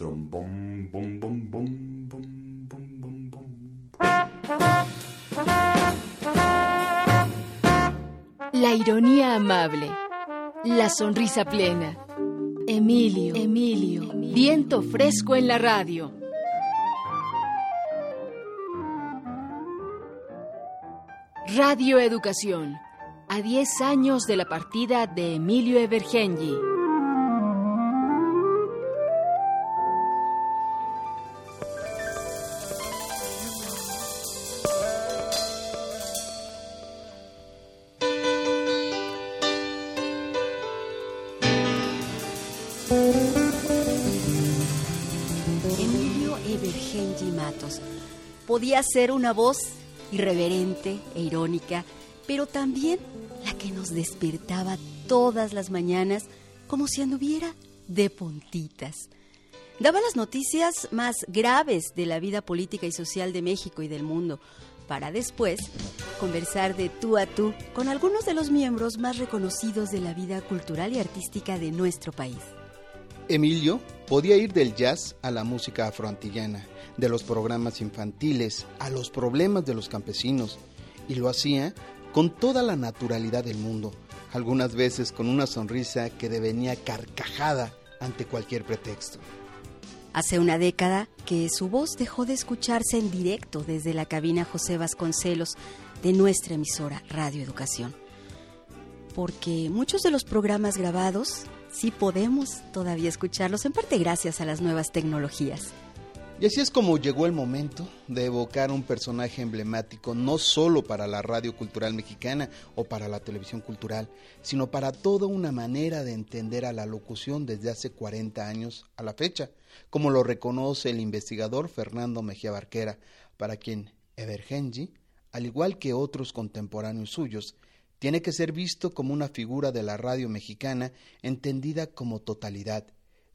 Trombón, bom, bom, bom, bom, bom, bom, bom. La ironía amable. La sonrisa plena. Emilio, Emilio, viento fresco en la radio. Radio Educación. A 10 años de la partida de Emilio Evergenji. Evergenji Matos podía ser una voz irreverente e irónica, pero también la que nos despertaba todas las mañanas como si anduviera de puntitas. Daba las noticias más graves de la vida política y social de México y del mundo, para después conversar de tú a tú con algunos de los miembros más reconocidos de la vida cultural y artística de nuestro país. Emilio podía ir del jazz a la música afroantillana, de los programas infantiles a los problemas de los campesinos, y lo hacía con toda la naturalidad del mundo, algunas veces con una sonrisa que devenía carcajada ante cualquier pretexto. Hace una década que su voz dejó de escucharse en directo desde la cabina José Vasconcelos de nuestra emisora Radio Educación. Porque muchos de los programas grabados sí podemos todavía escucharlos, en parte gracias a las nuevas tecnologías. Y así es como llegó el momento de evocar un personaje emblemático no solo para la radio cultural mexicana o para la televisión cultural, sino para toda una manera de entender a la locución desde hace 40 años a la fecha, como lo reconoce el investigador Fernando Mejía Barquera, para quien Evergenji, al igual que otros contemporáneos suyos, tiene que ser visto como una figura de la radio mexicana entendida como totalidad,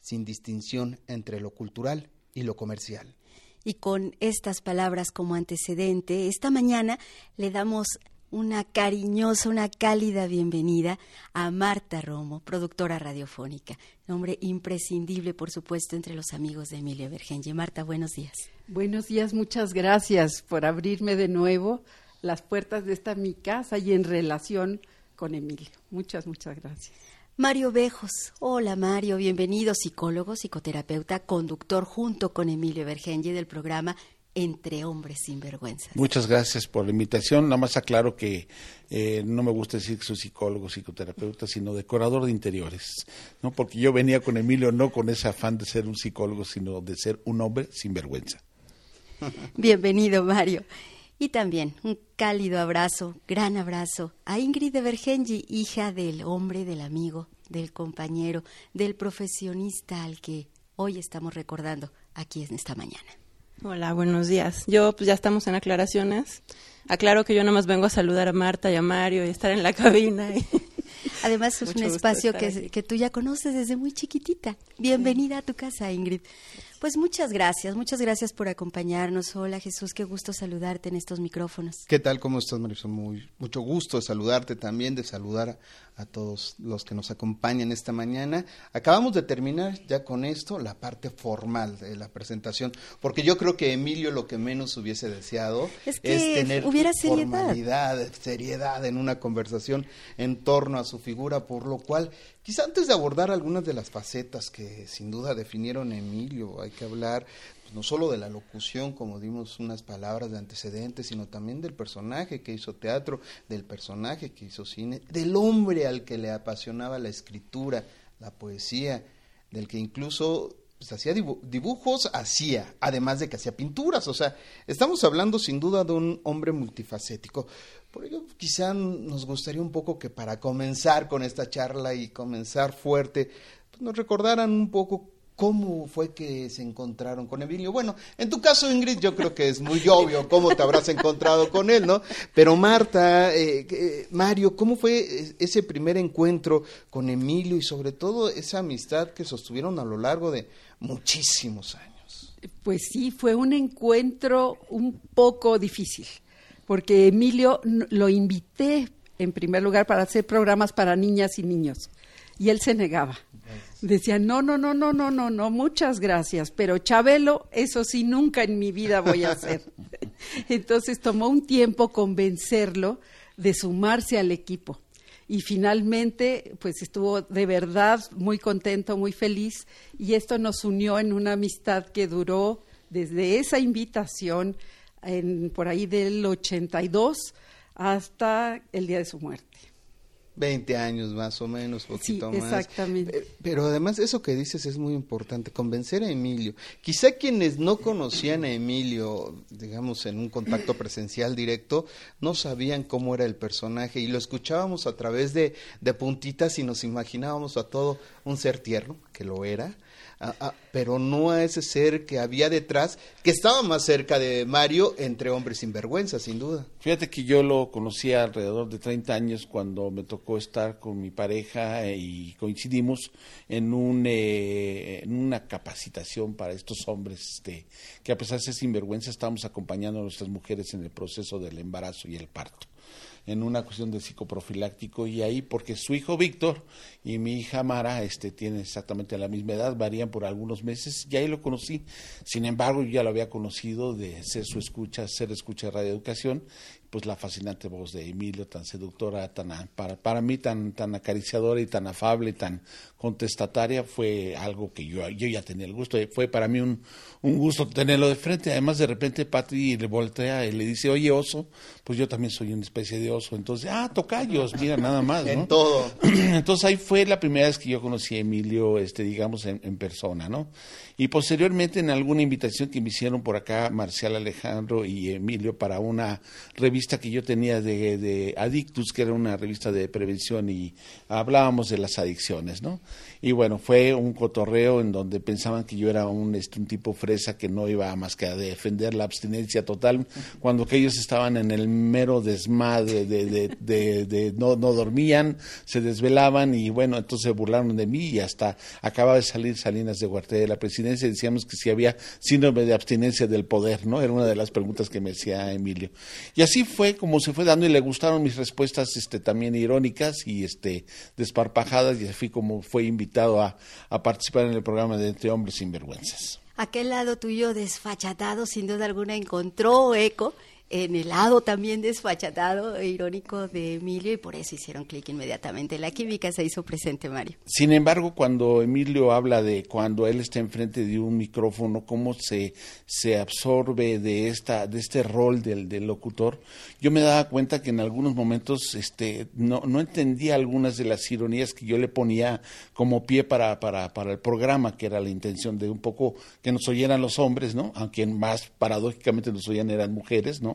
sin distinción entre lo cultural y lo comercial. Y con estas palabras como antecedente, esta mañana le damos una cariñosa, una cálida bienvenida a Marta Romo, productora radiofónica, nombre imprescindible, por supuesto, entre los amigos de Emilio Vergenje. Marta, buenos días. Buenos días, muchas gracias por abrirme de nuevo las puertas de esta mi casa y en relación con Emilio. Muchas, muchas gracias. Mario Bejos. Hola Mario, bienvenido, psicólogo, psicoterapeuta, conductor junto con Emilio Vergenji del programa Entre Hombres Sin Vergüenza. Muchas gracias por la invitación. Nada más aclaro que eh, no me gusta decir que soy psicólogo, psicoterapeuta, sino decorador de interiores. ¿no? Porque yo venía con Emilio no con ese afán de ser un psicólogo, sino de ser un hombre sin vergüenza. Bienvenido Mario. Y también un cálido abrazo, gran abrazo a Ingrid de Vergenji, hija del hombre, del amigo, del compañero, del profesionista al que hoy estamos recordando aquí en esta mañana. Hola, buenos días. Yo pues ya estamos en aclaraciones. Aclaro que yo nada más vengo a saludar a Marta y a Mario y estar en la cabina. Y... Además es un espacio que, que, tú ya conoces desde muy chiquitita. Bienvenida sí. a tu casa, Ingrid. Pues muchas gracias, muchas gracias por acompañarnos. Hola Jesús, qué gusto saludarte en estos micrófonos. ¿Qué tal? ¿Cómo estás, Marisol? Muy, mucho gusto de saludarte también, de saludar a, todos los que nos acompañan esta mañana. Acabamos de terminar ya con esto la parte formal de la presentación, porque yo creo que Emilio lo que menos hubiese deseado es, que es tener hubiera formalidad, seriedad. seriedad en una conversación en torno a su figura, por lo cual Quizá antes de abordar algunas de las facetas que sin duda definieron a Emilio, hay que hablar no solo de la locución, como dimos unas palabras de antecedentes, sino también del personaje que hizo teatro, del personaje que hizo cine, del hombre al que le apasionaba la escritura, la poesía, del que incluso pues, hacía dibujos, hacía, además de que hacía pinturas. O sea, estamos hablando sin duda de un hombre multifacético. Por ello, quizá nos gustaría un poco que para comenzar con esta charla y comenzar fuerte, pues nos recordaran un poco cómo fue que se encontraron con Emilio. Bueno, en tu caso, Ingrid, yo creo que es muy obvio cómo te habrás encontrado con él, ¿no? Pero Marta, eh, eh, Mario, ¿cómo fue ese primer encuentro con Emilio y sobre todo esa amistad que sostuvieron a lo largo de muchísimos años? Pues sí, fue un encuentro un poco difícil porque Emilio lo invité en primer lugar para hacer programas para niñas y niños y él se negaba. Decían, no, no, no, no, no, no, no, muchas gracias, pero Chabelo, eso sí, nunca en mi vida voy a hacer. Entonces tomó un tiempo convencerlo de sumarse al equipo. Y finalmente, pues estuvo de verdad muy contento, muy feliz, y esto nos unió en una amistad que duró desde esa invitación en, por ahí del 82 hasta el día de su muerte. 20 años más o menos, poquito sí, más. Exactamente. Eh, Pero además eso que dices es muy importante, convencer a Emilio. Quizá quienes no conocían a Emilio, digamos, en un contacto presencial directo, no sabían cómo era el personaje y lo escuchábamos a través de, de puntitas y nos imaginábamos a todo un ser tierno, que lo era, Ah, ah, pero no a ese ser que había detrás, que estaba más cerca de Mario entre hombres sin vergüenza, sin duda. Fíjate que yo lo conocí alrededor de 30 años cuando me tocó estar con mi pareja eh, y coincidimos en, un, eh, una capacitación para estos hombres este, que a pesar de ser sinvergüenza estábamos acompañando a nuestras mujeres en el proceso del embarazo y el parto en una cuestión de psicoprofiláctico y ahí porque su hijo Víctor y mi hija Mara este tienen exactamente la misma edad, varían por algunos meses y ahí lo conocí. Sin embargo, yo ya lo había conocido de ser su escucha, ser escucha de radioeducación pues la fascinante voz de Emilio, tan seductora, tan para, para mí tan, tan acariciadora y tan afable, tan contestataria, fue algo que yo, yo ya tenía el gusto, fue para mí un, un gusto tenerlo de frente. Además, de repente Pati le voltea y le dice, oye, oso, pues yo también soy una especie de oso. Entonces, ah, tocayos, mira, nada más. ¿no? en todo. Entonces ahí fue la primera vez que yo conocí a Emilio, este, digamos, en, en persona, ¿no? Y posteriormente en alguna invitación que me hicieron por acá Marcial Alejandro y Emilio para una revista que yo tenía de, de Adictus, que era una revista de prevención y hablábamos de las adicciones, ¿no? Y bueno, fue un cotorreo en donde pensaban que yo era un, este, tipo fresa que no iba más que a defender la abstinencia total, cuando que ellos estaban en el mero desmadre de, no, dormían, se desvelaban y bueno, entonces se burlaron de mí y hasta acaba de salir Salinas de Huarte de la presidencia y decíamos que si había síndrome de abstinencia del poder, ¿no? Era una de las preguntas que me hacía Emilio. Y así fue como se fue dando y le gustaron mis respuestas este, también irónicas y este, desparpajadas y así como fue invitado a, a, participar en el programa de Entre Hombres Sin Vergüenzas. Aquel lado tuyo desfachatado, sin duda alguna, encontró eco en el lado también desfachatado e irónico de Emilio y por eso hicieron clic inmediatamente. La química se hizo presente, Mario. Sin embargo, cuando Emilio habla de cuando él está enfrente de un micrófono, cómo se, se absorbe de, esta, de este rol del, del locutor, yo me daba cuenta que en algunos momentos este, no, no entendía algunas de las ironías que yo le ponía como pie para, para, para el programa, que era la intención de un poco que nos oyeran los hombres, ¿no? Aunque más paradójicamente nos oían eran mujeres, ¿no?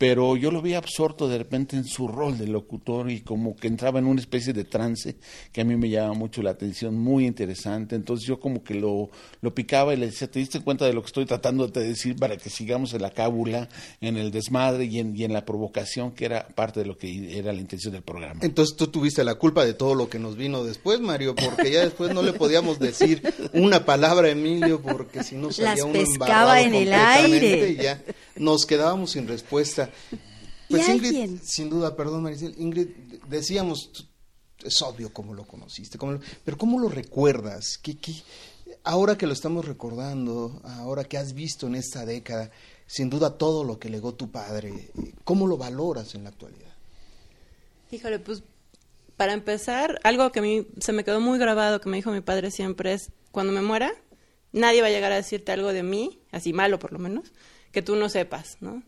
pero yo lo vi absorto de repente en su rol de locutor y como que entraba en una especie de trance que a mí me llama mucho la atención, muy interesante. Entonces yo como que lo, lo picaba y le decía, ¿te diste cuenta de lo que estoy tratando de decir para que sigamos en la cábula, en el desmadre y en, y en la provocación que era parte de lo que era la intención del programa? Entonces tú tuviste la culpa de todo lo que nos vino después, Mario, porque ya después no le podíamos decir una palabra a Emilio porque si no salía Las uno pescaba en el aire. Y ya nos quedábamos sin respuesta. Pues ¿Y Ingrid, alguien? sin duda, perdón Maricel, Ingrid, decíamos, es obvio cómo lo conociste, cómo lo- pero ¿cómo lo recuerdas? ¿Qué, qué, ahora que lo estamos recordando, ahora que has visto en esta década, sin duda todo lo que legó tu padre, ¿cómo lo valoras en la actualidad? Híjole, pues para empezar, algo que a mí se me quedó muy grabado que me dijo mi padre siempre es, cuando me muera, nadie va a llegar a decirte algo de mí, así malo por lo menos, que tú no sepas, ¿no?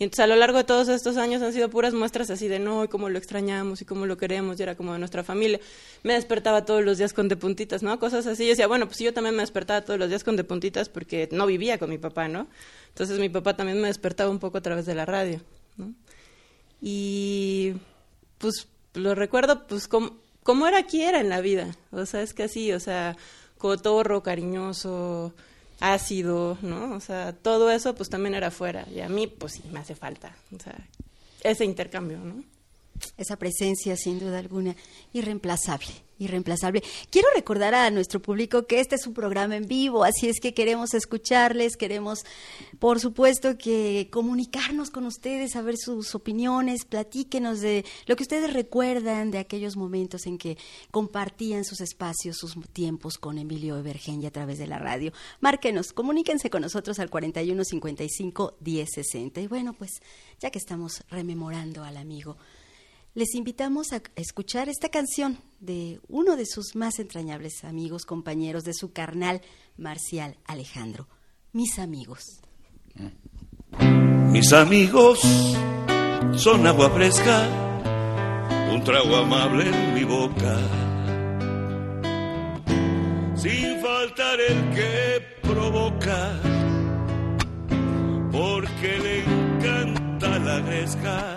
Y entonces a lo largo de todos estos años han sido puras muestras así de no, y cómo lo extrañamos y cómo lo queremos, y era como de nuestra familia. Me despertaba todos los días con de puntitas, ¿no? Cosas así. Yo decía, bueno, pues yo también me despertaba todos los días con de puntitas porque no vivía con mi papá, ¿no? Entonces mi papá también me despertaba un poco a través de la radio, ¿no? Y pues lo recuerdo pues como, como era aquí era en la vida. O sea, es que así, o sea, cotorro, cariñoso, ácido, ¿no? O sea, todo eso pues también era afuera. Y a mí pues sí me hace falta. O sea, ese intercambio, ¿no? Esa presencia sin duda alguna irreemplazable, irreemplazable. Quiero recordar a nuestro público que este es un programa en vivo, así es que queremos escucharles, queremos por supuesto que comunicarnos con ustedes, saber sus opiniones, platíquenos de lo que ustedes recuerdan de aquellos momentos en que compartían sus espacios, sus tiempos con Emilio Evergengi a través de la radio. Márquenos, comuníquense con nosotros al 41 55 10 60. Y bueno, pues ya que estamos rememorando al amigo, les invitamos a escuchar esta canción de uno de sus más entrañables amigos, compañeros de su carnal Marcial Alejandro, Mis amigos. Mis amigos son agua fresca, un trago amable en mi boca. Sin faltar el que provoca, porque le encanta la gresca.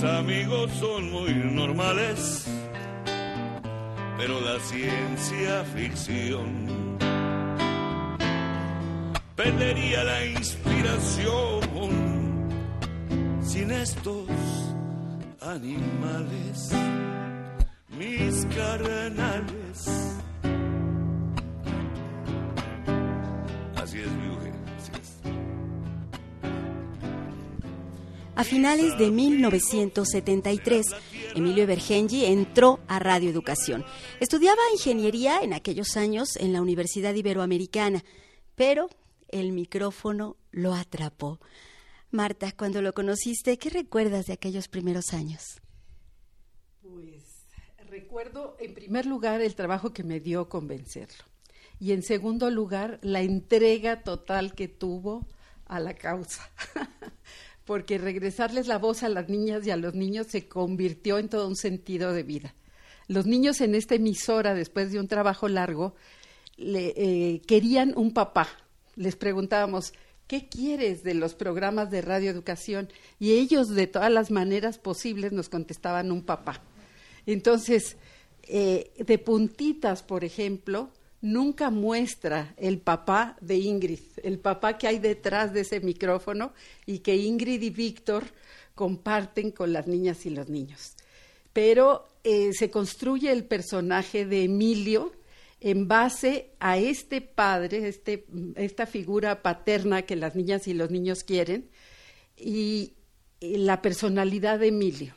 Mis amigos son muy normales, pero la ciencia ficción perdería la inspiración sin estos animales, mis carnales. A finales de 1973, Emilio Evergengi entró a Radio Educación. Estudiaba ingeniería en aquellos años en la Universidad Iberoamericana, pero el micrófono lo atrapó. Marta, cuando lo conociste, ¿qué recuerdas de aquellos primeros años? Pues recuerdo en primer lugar el trabajo que me dio convencerlo y en segundo lugar la entrega total que tuvo a la causa. Porque regresarles la voz a las niñas y a los niños se convirtió en todo un sentido de vida. Los niños en esta emisora, después de un trabajo largo, le, eh, querían un papá, les preguntábamos, ¿qué quieres de los programas de radioeducación? Y ellos de todas las maneras posibles nos contestaban un papá. Entonces, eh, de puntitas, por ejemplo, nunca muestra el papá de Ingrid, el papá que hay detrás de ese micrófono y que Ingrid y Víctor comparten con las niñas y los niños. Pero eh, se construye el personaje de Emilio, en base a este padre, este, esta figura paterna que las niñas y los niños quieren, y, la personalidad de Emilio.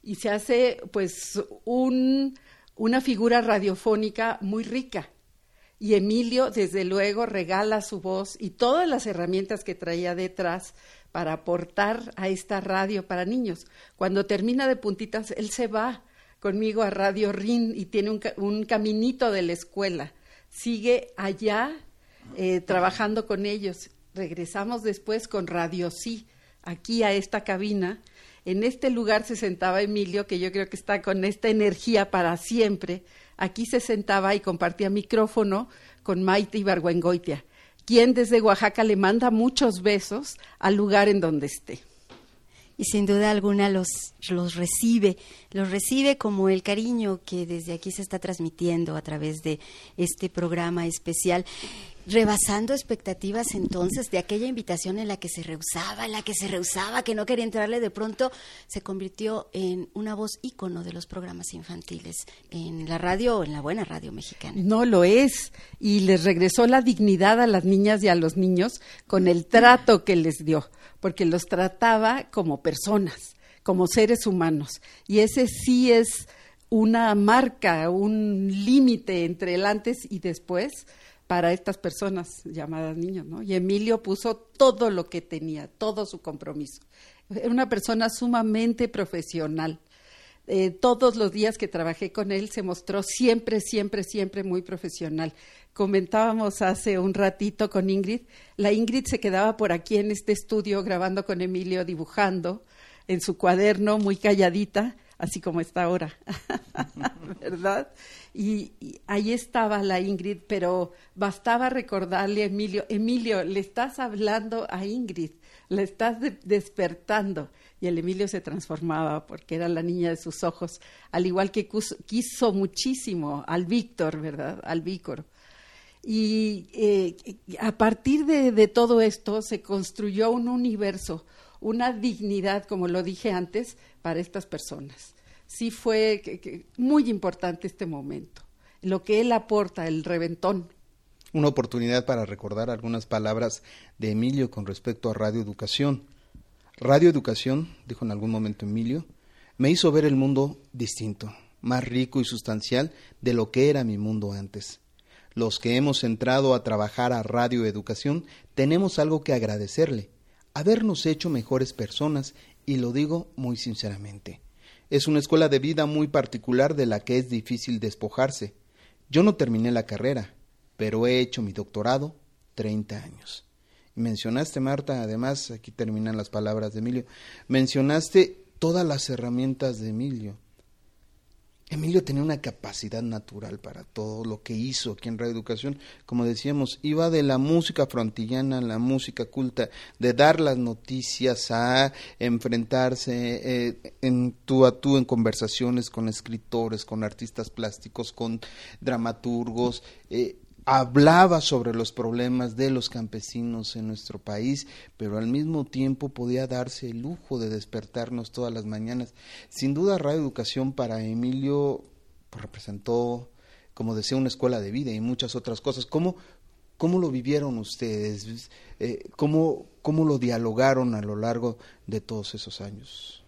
Y se hace pues un, una figura radiofónica muy rica. Y Emilio, desde luego, regala su voz y todas las herramientas que traía detrás para aportar a esta radio para niños. Cuando termina de puntitas, él se va conmigo a Radio RIN y tiene un, caminito de la escuela. Sigue allá eh, trabajando con ellos. Regresamos después con Radio Sí, aquí a esta cabina. En este lugar se sentaba Emilio, que yo creo que está con esta energía para siempre. Aquí se sentaba y compartía micrófono con Maite Ibargüengoitia, quien desde Oaxaca le manda muchos besos al lugar en donde esté y sin duda alguna los, los recibe, los recibe como el cariño que desde aquí se está transmitiendo a través de este programa especial rebasando expectativas entonces de aquella invitación en la que se rehusaba, en la que se rehusaba, que no quería entrarle, de pronto se convirtió en una voz ícono de los programas infantiles en la radio, en la buena radio mexicana. No lo es, y les regresó la dignidad a las niñas y a los niños con el trato que les dio porque los trataba como personas, como seres humanos. Y ese sí es una marca, un límite entre el antes y después para estas personas llamadas niños, ¿no? Y Emilio puso todo lo que tenía, todo su compromiso. Era una persona sumamente profesional. Eh, todos los días que trabajé con él se mostró siempre, siempre, siempre muy profesional comentábamos hace un ratito con Ingrid, la Ingrid se quedaba por aquí en este estudio grabando con Emilio, dibujando en su cuaderno, muy calladita, así como está ahora, ¿verdad? Y, ahí estaba la Ingrid, pero bastaba recordarle a Emilio, Emilio, le estás hablando a Ingrid, le estás despertando. Y el Emilio se transformaba porque era la niña de sus ojos, al igual que quiso muchísimo al Víctor, ¿verdad? Al Vícor. Y eh, a partir de, todo esto se construyó un universo, una dignidad, como lo dije antes, para estas personas. Sí fue muy importante este momento, lo que él aporta, el reventón. Una oportunidad para recordar algunas palabras de Emilio con respecto a Radio Educación. Radio Educación, dijo en algún momento Emilio, me hizo ver el mundo distinto, más rico y sustancial de lo que era mi mundo antes. Los que hemos entrado a trabajar a Radio Educación tenemos algo que agradecerle, habernos hecho mejores personas, y lo digo muy sinceramente. Es una escuela de vida muy particular de la que es difícil despojarse. Yo no terminé la carrera, pero he hecho mi doctorado 30 años. mencionaste, Marta, además, aquí terminan las palabras de Emilio, mencionaste todas las herramientas de Emilio. Emilio tenía una capacidad natural para todo lo que hizo aquí en Radio Educación. Como decíamos, iba de la música frontillana a la música culta, de dar las noticias a enfrentarse eh, en tú a tú en conversaciones con escritores, con artistas plásticos, con dramaturgos. Eh, hablaba sobre los problemas de los campesinos en nuestro país, pero al mismo tiempo podía darse el lujo de despertarnos todas las mañanas. Sin duda, Radio Educación para Emilio representó, como decía, una escuela de vida y muchas otras cosas. ¿Cómo, cómo lo vivieron ustedes? Eh, ¿cómo, ¿Cómo lo dialogaron a lo largo de todos esos años?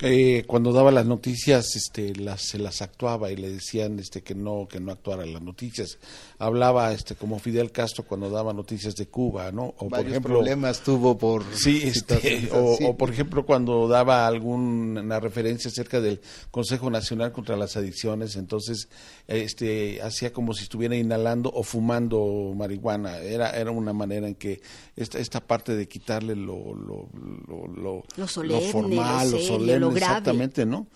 Eh, cuando daba las noticias, este, las, se las actuaba y le decían este, que no, que no actuara las noticias. Hablaba este, como Fidel Castro cuando daba noticias de Cuba, ¿no? O por ejemplo, problemas tuvo por sí, este, o, por ejemplo cuando daba alguna referencia acerca del Consejo Nacional contra las Adicciones, entonces este, hacía como si estuviera inhalando o fumando marihuana. Era, era una manera en que esta, esta parte de quitarle lo, lo, lo, lo, formal, lo solemne, exactamente, ¿no?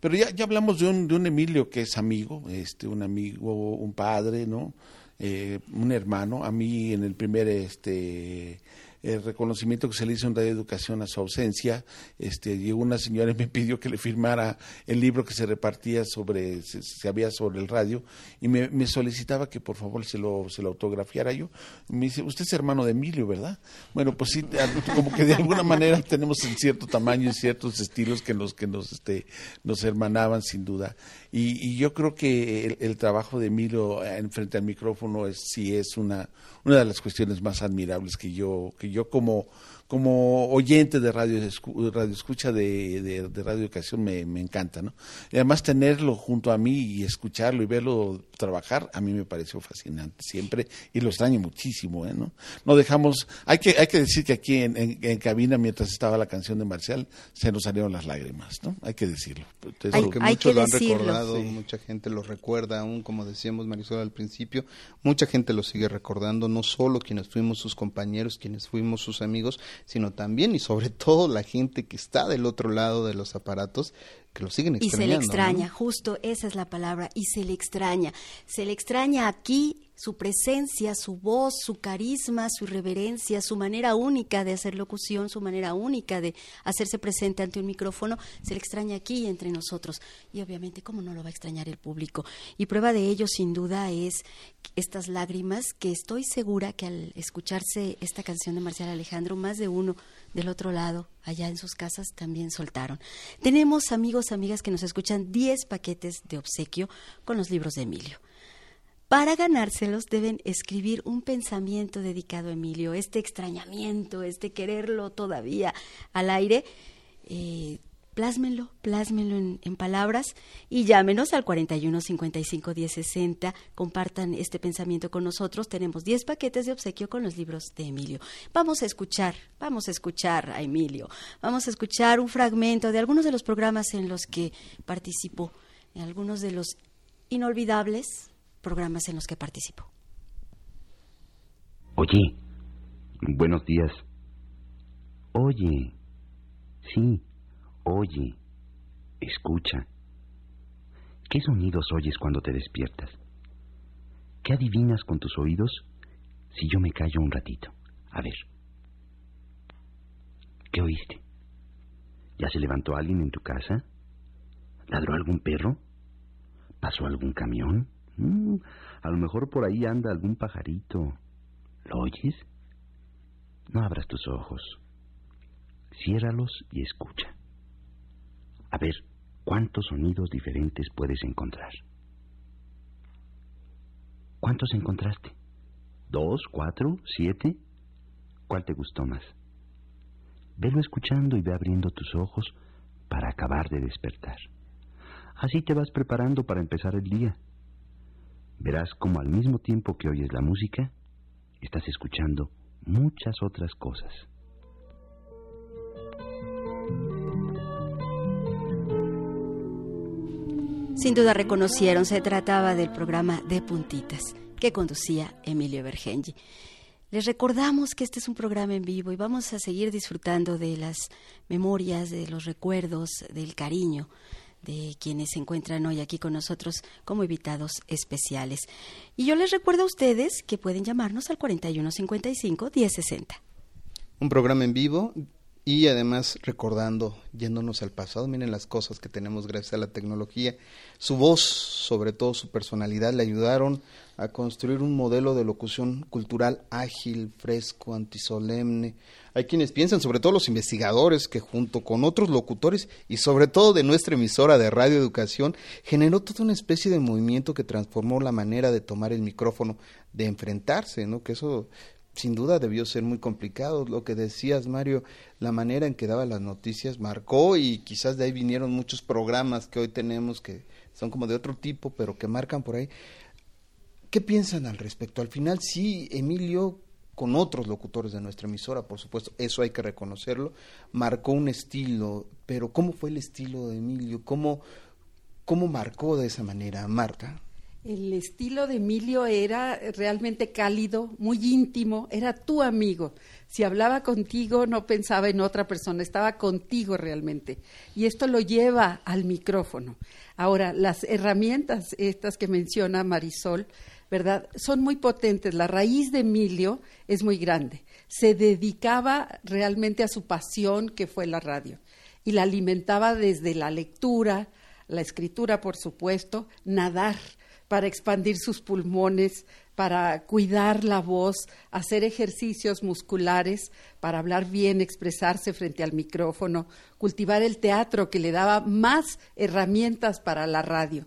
Pero ya, ya hablamos de un, de un Emilio que es amigo, este, un amigo, un padre, ¿no? Eh, un hermano. A mí en el primer este el reconocimiento que se le hizo en Radio Educación a su ausencia. Este, llegó una señora y me pidió que le firmara el libro que se repartía sobre, se, había sobre el radio, y me, solicitaba que por favor se lo, se lo autografiara yo. Me dice, usted es hermano de Emilio, ¿verdad? Bueno, pues sí, como que de alguna manera tenemos en cierto tamaño y ciertos estilos que nos, que nos, este, nos hermanaban sin duda. Y, yo creo que el, trabajo de Emilio en frente al micrófono es, sí es una, una de las cuestiones más admirables que yo, que yo como como oyente de radio, radio escucha de, de, radio educación me, me, encanta, ¿no? Y además tenerlo junto a mí y escucharlo y verlo trabajar, a mí me pareció fascinante siempre y lo extraño muchísimo, ¿eh? ¿no? No dejamos, hay que, hay que decir que aquí en, en, cabina, mientras estaba la canción de Marcial, se nos salieron las lágrimas, ¿no? Hay que decirlo. hay, que muchos lo han recordado, mucha gente lo recuerda aún, como decíamos Marisol al principio, mucha gente lo sigue recordando, no solo quienes fuimos sus compañeros, quienes fuimos sus amigos, sino también y sobre todo la gente que está del otro lado de los aparatos que lo siguen extrañando. Y se le extraña, justo esa es la palabra, y se le extraña. Se le extraña aquí su presencia, su voz, su carisma, su reverencia, su manera única de hacer locución, su manera única de hacerse presente ante un micrófono, se le extraña aquí entre nosotros. Y obviamente, ¿cómo no lo va a extrañar el público? Y prueba de ello, sin duda, es estas lágrimas que estoy segura que al escucharse esta canción de Marcial Alejandro, más de uno del otro lado, allá en sus casas, también soltaron. Tenemos amigos, amigas que nos escuchan 10 paquetes de obsequio con los libros de Emilio. Para ganárselos deben escribir un pensamiento dedicado a Emilio, este extrañamiento, este quererlo todavía al aire. Eh, plásmenlo, plásmenlo en, palabras y llámenos al 41 55 10 60. Compartan este pensamiento con nosotros. Tenemos 10 paquetes de obsequio con los libros de Emilio. Vamos a escuchar, vamos a escuchar a Emilio. Vamos a escuchar un fragmento de algunos de los programas en los que participó, en algunos de los inolvidables programas en los que participo. Oye, buenos días. Oye, sí, oye, escucha. ¿Qué sonidos oyes cuando te despiertas? ¿Qué adivinas con tus oídos si yo me callo un ratito? A ver. ¿Qué oíste? ¿Ya se levantó alguien en tu casa? ¿Ladró algún perro? ¿Pasó algún camión? Mm, a lo mejor por ahí anda algún pajarito. ¿Lo oyes? No abras tus ojos. Ciérralos y escucha. A ver, ¿cuántos sonidos diferentes puedes encontrar? ¿Cuántos encontraste? ¿Dos, cuatro, siete? ¿Cuál te gustó más? Velo escuchando y ve abriendo tus ojos para acabar de despertar. Así te vas preparando para empezar el día. Verás como al mismo tiempo que oyes la música, estás escuchando muchas otras cosas. Sin duda reconocieron, se trataba del programa De Puntitas que conducía Emilio Bergengi. Les recordamos que este es un programa en vivo y vamos a seguir disfrutando de las memorias, de los recuerdos, del cariño de quienes se encuentran hoy aquí con nosotros como invitados especiales. Y yo les recuerdo a ustedes que pueden llamarnos al 4155 1060. Un programa en vivo y además recordando, yéndonos al pasado, miren las cosas que tenemos gracias a la tecnología. Su voz, sobre todo su personalidad, le ayudaron a construir un modelo de locución cultural ágil, fresco, antisolemne. Hay quienes piensan, sobre todo los investigadores, que junto con otros locutores y sobre todo de nuestra emisora de Radio Educación, generó toda una especie de movimiento que transformó la manera de tomar el micrófono, de enfrentarse, ¿no? Que eso sin duda debió ser muy complicado. Lo que decías, Mario, la manera en que daba las noticias marcó y quizás de ahí vinieron muchos programas que hoy tenemos que son como de otro tipo, pero que marcan por ahí. ¿Qué piensan al respecto? Al final sí, Emilio, con otros locutores de nuestra emisora, por supuesto, eso hay que reconocerlo, marcó un estilo, pero ¿cómo fue el estilo de Emilio? ¿Cómo, cómo marcó de esa manera, Marta? El estilo de Emilio era realmente cálido, muy íntimo, era tu amigo. Si hablaba contigo no pensaba en otra persona, estaba contigo realmente. Y esto lo lleva al micrófono. Ahora, las herramientas estas que menciona Marisol, ¿verdad? Son muy potentes. La raíz de Emilio es muy grande. Se dedicaba realmente a su pasión que fue la radio y la alimentaba desde la lectura, la escritura, por supuesto, nadar para expandir sus pulmones, para cuidar la voz, hacer ejercicios musculares, para hablar bien, expresarse frente al micrófono, cultivar el teatro que le daba más herramientas para la radio.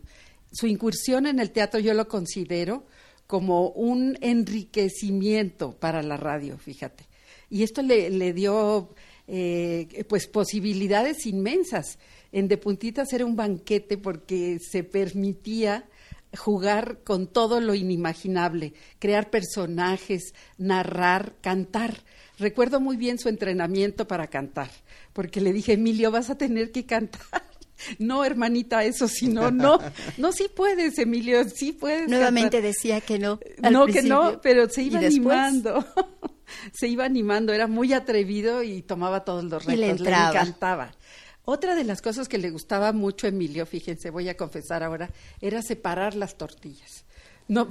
Su incursión en el teatro yo lo considero como un enriquecimiento para la radio, fíjate. Y esto le, dio eh, pues posibilidades inmensas. En De Puntitas era un banquete porque se permitía jugar con todo lo inimaginable, crear personajes, narrar, cantar. Recuerdo muy bien su entrenamiento para cantar, porque le dije, Emilio, vas a tener que cantar. No, hermanita, eso sí, no, no, no, sí puedes, Emilio, sí puedes. Nuevamente decía que no. No, que no, pero se iba animando. se iba animando, era muy atrevido y tomaba todos los retos, le, le encantaba. Otra de las cosas que le gustaba mucho a Emilio, fíjense, voy a confesar ahora, era separar las tortillas. No,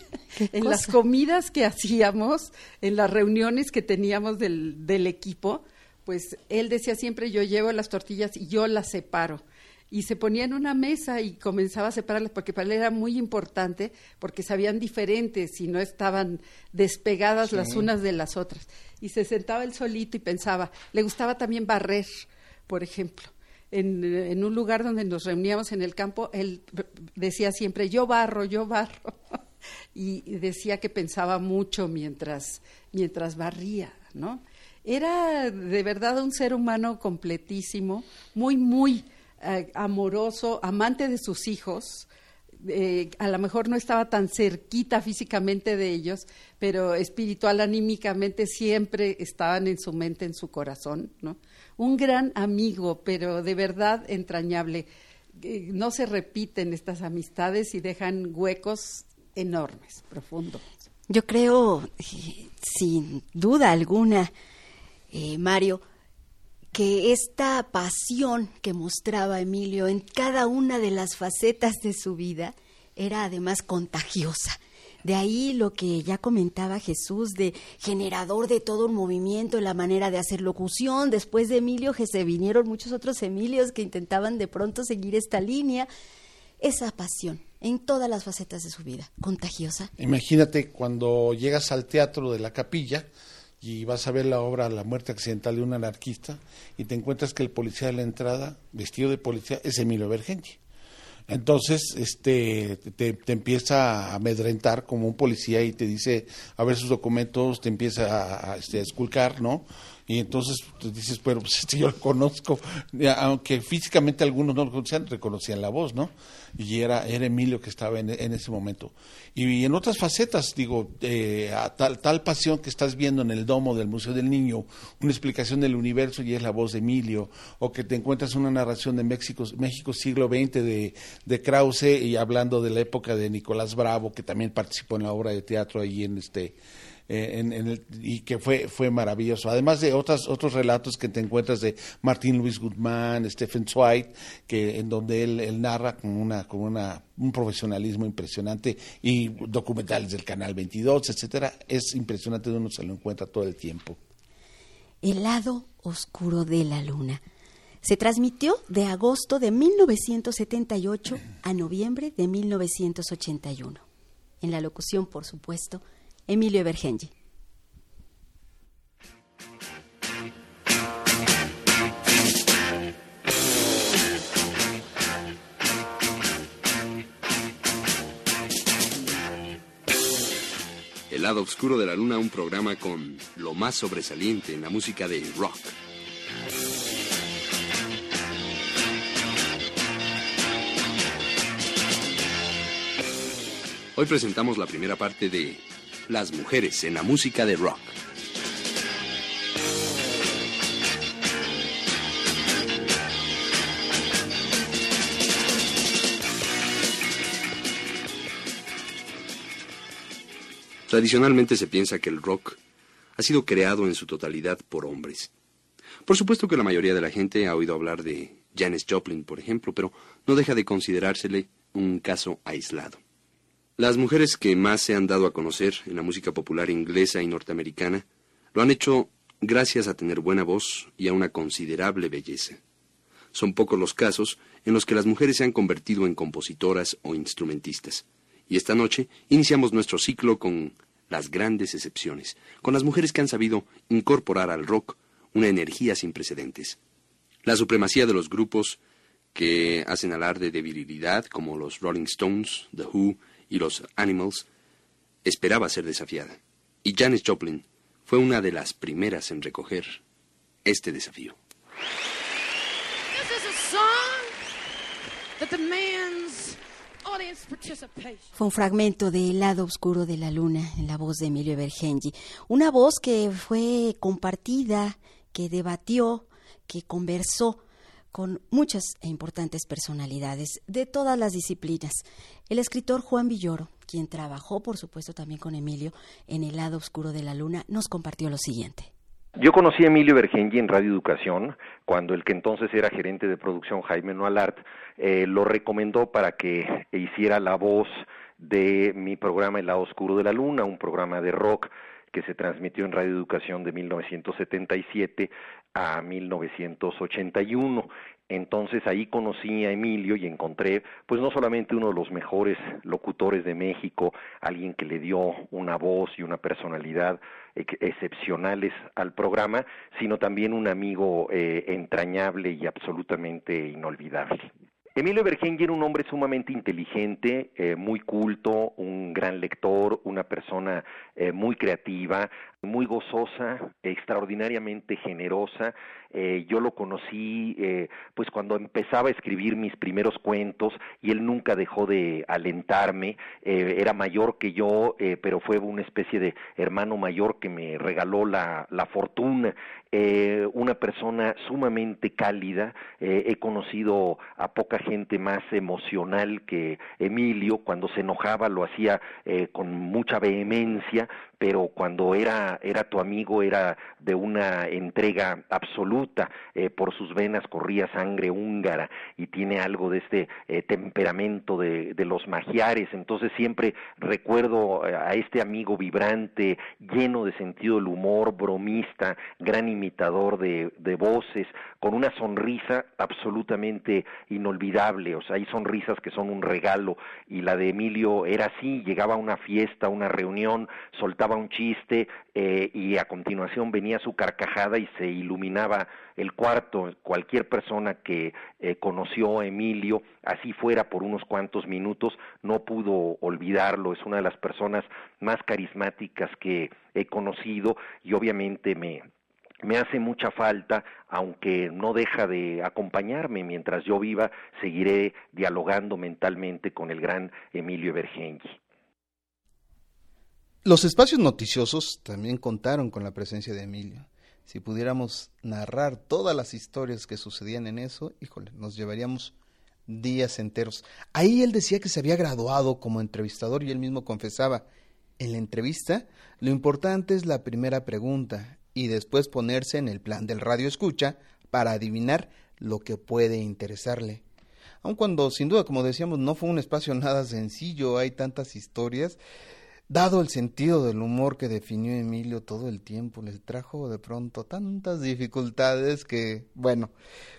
en las comidas que hacíamos, en las reuniones que teníamos del, del equipo, pues él decía siempre yo llevo las tortillas y yo las separo y se ponía en una mesa y comenzaba a separarlas porque para él era muy importante porque sabían diferentes y no estaban despegadas las unas de las otras. Y se sentaba él solito y pensaba, le gustaba también barrer por ejemplo. En, un lugar donde nos reuníamos en el campo, él decía siempre, yo barro, yo barro. y decía que pensaba mucho mientras, mientras barría, ¿no? Era de verdad un ser humano completísimo, muy, muy eh, amoroso, amante de sus hijos, eh, a lo mejor no estaba tan cerquita físicamente de ellos, pero espiritual, anímicamente siempre estaban en su mente, en su corazón, ¿no? Un gran amigo, pero de verdad entrañable. Eh, no se repiten estas amistades y dejan huecos enormes, profundos. Yo creo, eh, sin duda alguna, Mario, que esta pasión que mostraba Emilio en cada una de las facetas de su vida era además contagiosa. De ahí lo que ya comentaba Jesús de generador de todo un movimiento, la manera de hacer locución. Después de Emilio que se vinieron muchos otros Emilios que intentaban de pronto seguir esta línea. Esa pasión en todas las facetas de su vida, contagiosa. Imagínate cuando llegas al teatro de la capilla, y vas a ver la obra La muerte accidental de un anarquista y te encuentras que el policía de la entrada, vestido de policía, es Emilio Bergenji. Entonces, este, te, te, empieza a amedrentar como un policía y te dice a ver sus documentos, te empieza a, a, este, a esculcar, ¿no? Y entonces tú dices, pero pues yo lo conozco, aunque físicamente algunos no lo conocían, reconocían la voz, ¿no? Y era, era Emilio que estaba en, ese momento. Y, en otras facetas, digo, eh, tal, tal pasión que estás viendo en el domo del Museo del Niño, una explicación del universo y es la voz de Emilio, o que te encuentras una narración de México, México siglo XX de, de Krause y hablando de la época de Nicolás Bravo, que también participó en la obra de teatro ahí en este en, en el, y que fue, fue maravilloso. Además de otras, otros relatos que te encuentras de Martín Luis Guzmán, Stephen Zweig, que, en donde él, él narra con, una, con una, un profesionalismo impresionante y documentales del Canal 22, etcétera. Es impresionante, uno se lo encuentra todo el tiempo. El lado oscuro de la luna. Se transmitió de agosto de 1978 a noviembre de 1981. En la locución, por supuesto, Emilio Bergenji. El lado oscuro de la luna, un programa con lo más sobresaliente en la música de rock. Hoy presentamos la primera parte de las mujeres en la música de rock. Tradicionalmente se piensa que el rock ha sido creado en su totalidad por hombres. Por supuesto que la mayoría de la gente ha oído hablar de Janis Joplin, por ejemplo, pero no deja de considerársele un caso aislado. Las mujeres que más se han dado a conocer en la música popular inglesa y norteamericana lo han hecho gracias a tener buena voz y a una considerable belleza. Son pocos los casos en los que las mujeres se han convertido en compositoras o instrumentistas. Y esta noche iniciamos nuestro ciclo con las grandes excepciones, con las mujeres que han sabido incorporar al rock una energía sin precedentes. La supremacía de los grupos que hacen alarde de virilidad, como los Rolling Stones, The Who y los Animals, esperaba ser desafiada. Y Janis Joplin fue una de las primeras en recoger este desafío. Fue un fragmento de El lado oscuro de la luna en la voz de Emilio Bergenji. Una voz que fue compartida, que debatió, que conversó con muchas e importantes personalidades de todas las disciplinas. El escritor Juan Villoro, quien trabajó, por supuesto, también con Emilio en El lado oscuro de la luna, nos compartió lo siguiente. Yo conocí a Emilio Bergengi en Radio Educación, cuando el que entonces era gerente de producción, Jaime Noalart, eh, lo recomendó para que hiciera la voz de mi programa El lado oscuro de la luna, un programa de rock que se transmitió en Radio Educación de 1977 a 1981. Entonces ahí conocí a Emilio y encontré, pues no solamente uno de los mejores locutores de México, alguien que le dio una voz y una personalidad excepcionales al programa, sino también un amigo eh, entrañable y absolutamente inolvidable. Emilio Bergengi era un hombre sumamente inteligente, eh, muy culto, un gran lector, una persona eh, muy creativa, muy gozosa, extraordinariamente generosa. Eh, yo lo conocí eh, pues cuando empezaba a escribir mis primeros cuentos y él nunca dejó de alentarme. Eh, era mayor que yo, pero fue una especie de hermano mayor que me regaló la fortuna. Eh, una persona sumamente cálida. Eh, he conocido a poca gente más emocional que Emilio. Cuando se enojaba lo hacía eh, con mucha vehemencia, pero cuando era, era tu amigo era de una entrega absoluta, eh, por sus venas corría sangre húngara y tiene algo de este eh, temperamento de, los magiares, entonces siempre recuerdo a este amigo vibrante, lleno de sentido del humor, bromista, gran imitador de, de voces, con una sonrisa absolutamente inolvidable, o sea, hay sonrisas que son un regalo. Y la de Emilio era así, llegaba a una fiesta, una reunión, soltaba contaba un chiste eh, y a continuación venía su carcajada y se iluminaba el cuarto. Cualquier persona que eh, conoció a Emilio, así fuera por unos cuantos minutos, no pudo olvidarlo. Es una de las personas más carismáticas que he conocido y obviamente me, me hace mucha falta, aunque no deja de acompañarme mientras yo viva, seguiré dialogando mentalmente con el gran Emilio Bergengi. Los espacios noticiosos también contaron con la presencia de Emilio. Si pudiéramos narrar todas las historias que sucedían en eso, híjole, nos llevaríamos días enteros. Ahí él decía que se había graduado como entrevistador y él mismo confesaba, en la entrevista lo importante es la primera pregunta y después ponerse en el plan del radio escucha para adivinar lo que puede interesarle. Aun cuando, sin duda, como decíamos, no fue un espacio nada sencillo, hay tantas historias, Dado el sentido del humor que definió Emilio todo el tiempo, le trajo de pronto tantas dificultades que, bueno,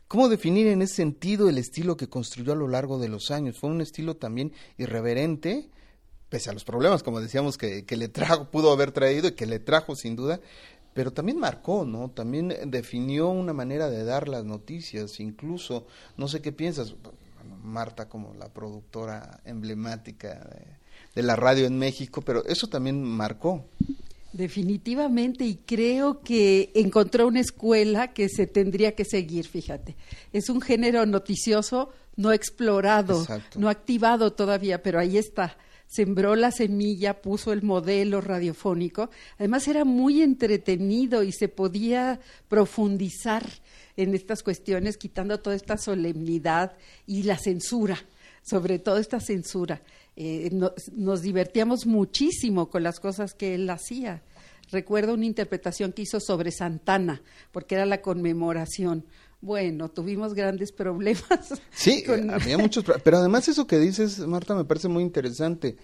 ¿cómo definir en ese sentido el estilo que construyó a lo largo de los años? Fue un estilo también irreverente, pese a los problemas, como decíamos, que, que le trajo, pudo haber traído y que le trajo sin duda, pero también marcó, ¿no? También definió una manera de dar las noticias, incluso, no sé qué piensas, Marta como la productora emblemática de de la radio en México, pero eso también marcó. Definitivamente, y creo que encontró una escuela que se tendría que seguir, fíjate. Es un género noticioso no explorado, no activado todavía, pero ahí está. Sembró la semilla, puso el modelo radiofónico. Además era muy entretenido y se podía profundizar en estas cuestiones, quitando toda esta solemnidad y la censura, sobre todo esta censura. Eh, nos divertíamos muchísimo con las cosas que él hacía. Recuerdo una interpretación que hizo sobre Santana, porque era la conmemoración. Bueno, tuvimos grandes problemas. Sí, había muchos, pero además eso que dices, Marta, me parece muy interesante.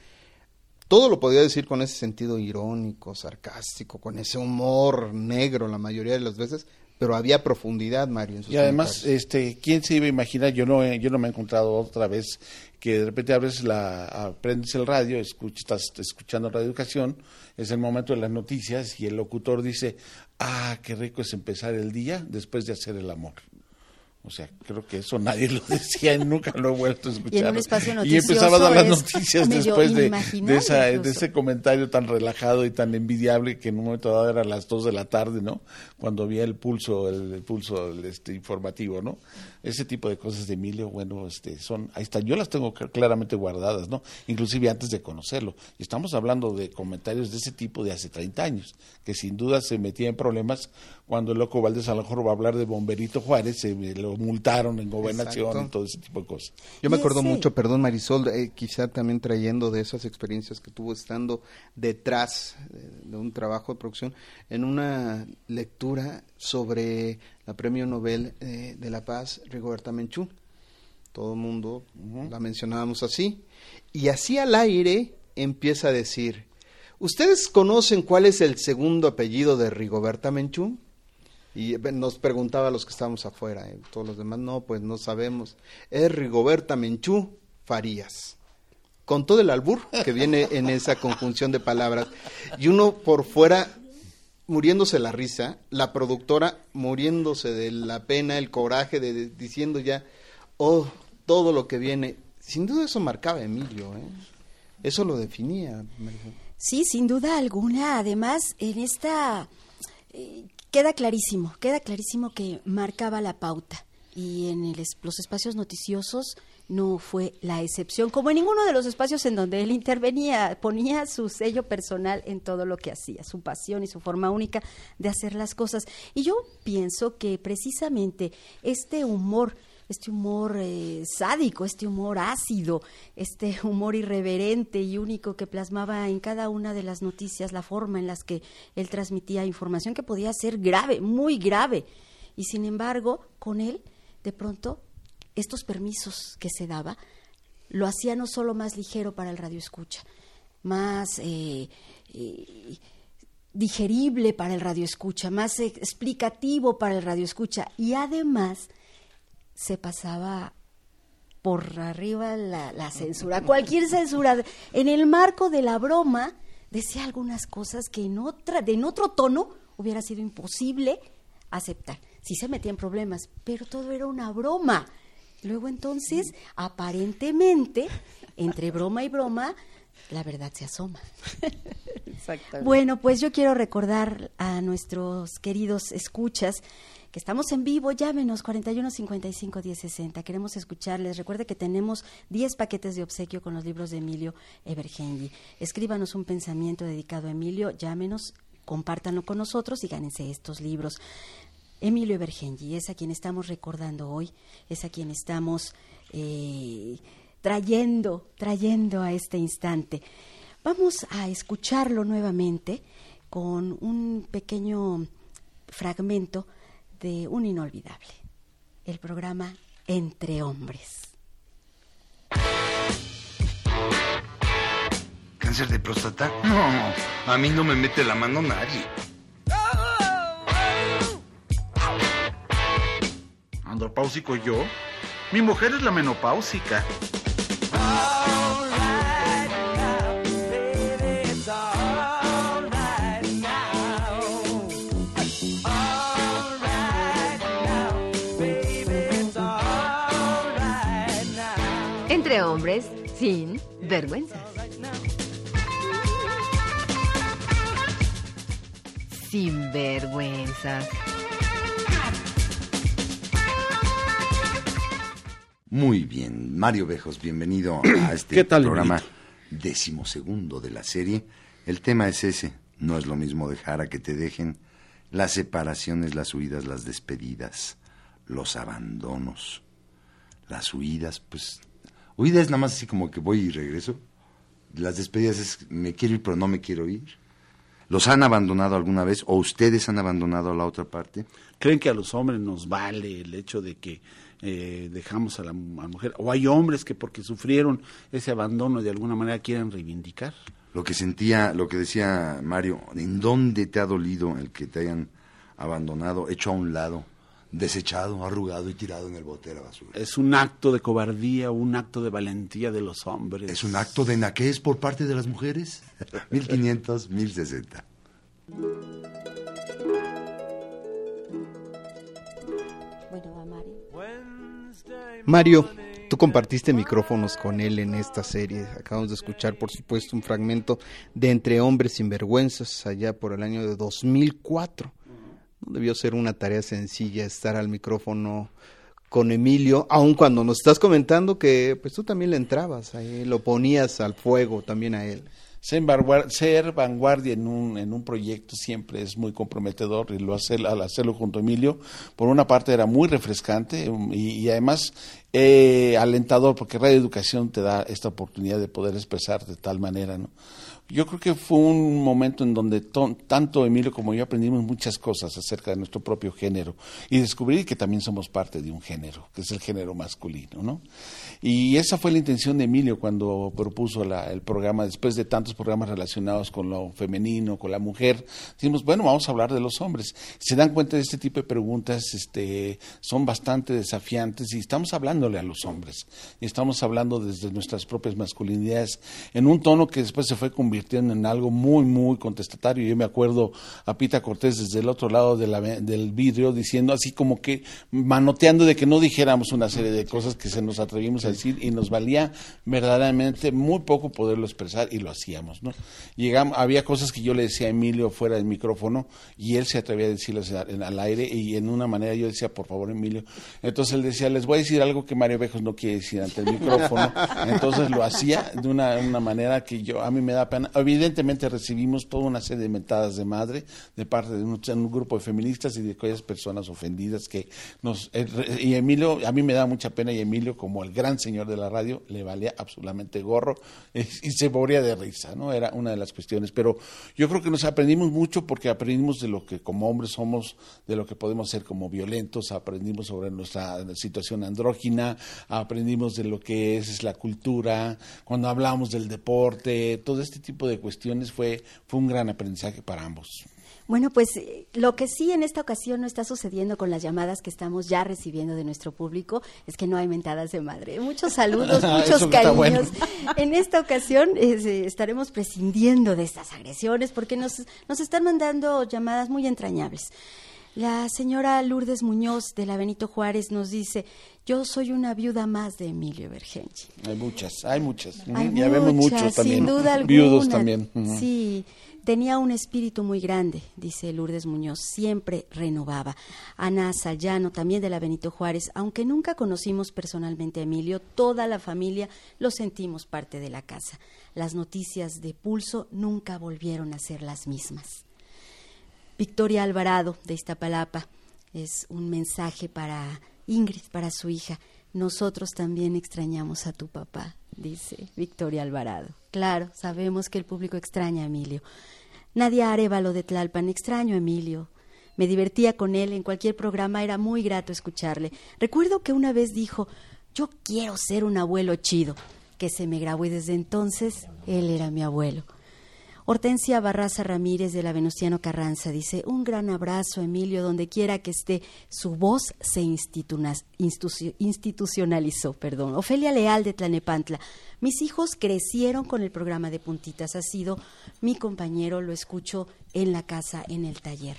Todo lo podía decir con ese sentido irónico, sarcástico, con ese humor negro la mayoría de las veces, pero había profundidad, Mario. y además, este, ¿quién se iba a imaginar? Yo no, yo no me he encontrado otra vez que de repente abres la, aprendes el radio, estás escuchando Radio Educación, es el momento de las noticias y el locutor dice, ah, qué rico es empezar el día después de hacer el amor. O sea, creo que eso nadie lo decía y nunca lo he vuelto a escuchar. Y, empezaba a dar las noticias después de, de, ese comentario tan relajado y tan envidiable que en un momento dado era las 2 de la tarde, ¿no? Cuando había el pulso, el, pulso este, informativo, ¿no? Ese tipo de cosas de Emilio, bueno, este, son, ahí están, yo las tengo claramente guardadas, ¿no? Inclusive antes de conocerlo. Y estamos hablando de comentarios de ese tipo de hace 30 años, que sin duda se metía en problemas cuando el loco Valdés a lo mejor va a hablar de Bomberito Juárez, se lo multaron en gobernación y todo ese tipo de cosas. Yo me acuerdo mucho, perdón Marisol, eh, quizá también trayendo de esas experiencias que tuvo estando detrás de, un trabajo de producción, en una lectura sobre la Premio Nobel eh, de la Paz, Rigoberta Menchú. Todo el mundo la mencionábamos así. Y así al aire empieza a decir, ¿ustedes conocen cuál es el segundo apellido de Rigoberta Menchú? Y nos preguntaba a los que estábamos afuera, ¿eh? todos los demás, no, pues no sabemos. Es Rigoberta Menchú Farías. Con todo el albur que viene en esa conjunción de palabras. Y uno por fuera muriéndose la risa, la productora muriéndose de la pena, el coraje de, diciendo ya, oh, todo lo que viene. Sin duda eso marcaba a Emilio, ¿eh? Eso lo definía. Sí, sin duda alguna. Además, en esta eh, Queda clarísimo, queda clarísimo que marcaba la pauta y en los espacios noticiosos no fue la excepción, como en ninguno de los espacios en donde él intervenía, ponía su sello personal en todo lo que hacía, su pasión y su forma única de hacer las cosas. Y yo pienso que precisamente este humor este humor eh, sádico, este humor ácido, este humor irreverente y único que plasmaba en cada una de las noticias la forma en las que él transmitía información que podía ser grave, muy grave. Y sin embargo, con él, de pronto, estos permisos que se daba, lo hacía no solo más ligero para el radio escucha, más eh, eh, digerible para el radio escucha, más explicativo para el radio escucha y además se pasaba por arriba la, censura, cualquier censura. En el marco de la broma, decía algunas cosas que en, otra, en otro tono hubiera sido imposible aceptar. Sí se metía en problemas, pero todo era una broma. Luego entonces, aparentemente, entre broma y broma, la verdad se asoma. Exactamente. Bueno, pues yo quiero recordar a nuestros queridos escuchas que estamos en vivo, llámenos 41 55 10 60. Queremos escucharles. Recuerde que tenemos 10 paquetes de obsequio con los libros de Emilio Evergengi. Escríbanos un pensamiento dedicado a Emilio, llámenos, compártanlo con nosotros y gánense estos libros. Emilio Evergengi es a quien estamos recordando hoy, es a quien estamos eh, trayendo, trayendo a este instante. Vamos a escucharlo nuevamente con un pequeño fragmento de un inolvidable, el programa Entre Hombres. ¿Cáncer de próstata? No, a mí no me mete la mano nadie. ¿Andropáusico yo? Mi mujer es la menopáusica. Sin vergüenzas. Sin vergüenzas. Muy bien, Mario Bejos, bienvenido a este ¿Qué tal, programa decimosegundo de la serie. El tema es ese, no es lo mismo dejar a que te dejen las separaciones, las huidas, las despedidas, los abandonos, las huidas, pues huida es nada más así como que voy y regreso. Las despedidas es me quiero ir pero no me quiero ir. ¿Los han abandonado alguna vez o ustedes han abandonado a la otra parte? ¿Creen que a los hombres nos vale el hecho de que eh, dejamos a la, a la mujer? ¿O hay hombres que porque sufrieron ese abandono de alguna manera quieren reivindicar? Lo que sentía, lo que decía Mario, ¿en dónde te ha dolido el que te hayan abandonado, hecho a un lado, desechado, arrugado y tirado en el bote de la basura? Es un acto de cobardía, un acto de valentía de los hombres. ¿Es un acto de naquez por parte de las mujeres? 1500, 1060. Bueno, va Mario. Mario, tú compartiste micrófonos con él en esta serie. Acabamos de escuchar, por supuesto, un fragmento de Entre Hombres Sinvergüenzas, allá por el año de 2004. Debió ser una tarea sencilla estar al micrófono con Emilio, aun cuando nos estás comentando que pues tú también le entrabas, ahí, lo ponías al fuego también a él. Ser, vanguar- ser vanguardia en un, en un proyecto siempre es muy comprometedor y lo hacer, al hacerlo junto a Emilio, por una parte era muy refrescante um, y, y además eh, alentador porque Radio Educación te da esta oportunidad de poder expresar de tal manera, ¿no? Yo creo que fue un momento en donde to- tanto Emilio como yo aprendimos muchas cosas acerca de nuestro propio género y descubrí que también somos parte de un género, que es el género masculino, ¿no? Y esa fue la intención de Emilio cuando propuso la- el programa, después de tantos programas relacionados con lo femenino, con la mujer, dijimos, bueno, vamos a hablar de los hombres. Se dan cuenta de este tipo de preguntas, este, son bastante desafiantes y estamos hablándole a los hombres. Y estamos hablando desde nuestras propias masculinidades en un tono que después se fue convirtiendo en algo muy, muy contestatario. Yo me acuerdo a Pita Cortés desde el otro lado de la del vidrio diciendo así como que manoteando de que no dijéramos una serie de cosas que se nos atrevimos a decir y nos valía verdaderamente muy poco poderlo expresar y lo hacíamos, ¿no? Llegamos, había cosas que yo le decía a Emilio fuera del micrófono y él se atrevía a decirlas al aire y en una manera yo decía, por favor, Emilio. Entonces él decía, les voy a decir algo que Mario Bejos no quiere decir ante el micrófono. Entonces lo hacía de una, una manera que yo a mí me da pena. Evidentemente recibimos toda una serie de mentadas de madre de parte de un, grupo de feministas y de aquellas personas ofendidas que nos... eh, y Emilio, a mí me da mucha pena y Emilio, como el gran señor de la radio, le valía absolutamente gorro eh, y se moría de risa, ¿no? Era una de las cuestiones. Pero yo creo que nos aprendimos mucho porque aprendimos de lo que como hombres somos, de lo que podemos ser como violentos, aprendimos sobre nuestra situación andrógina, aprendimos de lo que es, la cultura, cuando hablamos del deporte, todo este tipo tipo de cuestiones fue, fue un gran aprendizaje para ambos. Bueno, pues eh, lo que sí en esta ocasión no está sucediendo con las llamadas que estamos ya recibiendo de nuestro público es que no hay mentadas de madre. Muchos saludos, muchos cariños. En esta ocasión eh, estaremos prescindiendo de estas agresiones porque nos, nos están mandando llamadas muy entrañables. La señora Lourdes Muñoz de la Benito Juárez nos dice, yo soy una viuda más de Emilio Bergenchi. Hay muchas, hay muchas. Hay ya vemos muchos también. Sin duda alguna. Viudos también. Sí, tenía un espíritu muy grande, dice Lourdes Muñoz, siempre renovaba. Ana Sayano, también de la Benito Juárez, aunque nunca conocimos personalmente a Emilio, toda la familia lo sentimos parte de la casa. Las noticias de Pulso nunca volvieron a ser las mismas. Victoria Alvarado de Iztapalapa es un mensaje para Ingrid, para su hija. Nosotros también extrañamos a tu papá, dice Victoria Alvarado. Claro, sabemos que el público extraña a Emilio. Nadia Arevalo de Tlalpan, extraño a Emilio. Me divertía con él en cualquier programa, era muy grato escucharle. Recuerdo que una vez dijo, yo quiero ser un abuelo chido, que se me grabó y desde entonces él era mi abuelo. Hortensia Barraza Ramírez de la Venustiano Carranza dice, un gran abrazo, Emilio, donde quiera que esté. Su voz se institucionalizó. Perdón. Ofelia Leal de Tlanepantla. Mis hijos crecieron con el programa de puntitas. Ha sido mi compañero, lo escucho en la casa, en el taller.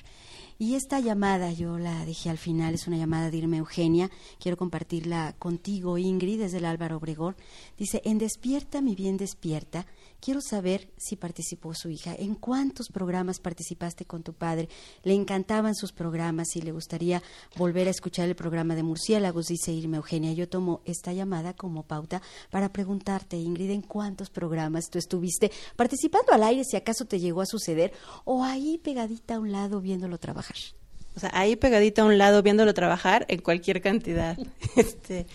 Y esta llamada, yo la dejé al final, es una llamada de Irma Eugenia, quiero compartirla contigo, Ingrid, desde el Álvaro Obregón. Dice, en Despierta, mi bien despierta, quiero saber si participó su hija, en cuántos programas participaste con tu padre, le encantaban sus programas y le gustaría volver a escuchar el programa de Murciélagos, dice Irma Eugenia. Yo tomo esta llamada como pauta para preguntarte, Ingrid, en cuántos programas tú estuviste participando al aire, si acaso te llegó a suceder, o ahí pegadita a un lado viéndolo trabajar. O sea, ahí pegadita a un lado viéndolo trabajar en cualquier cantidad. este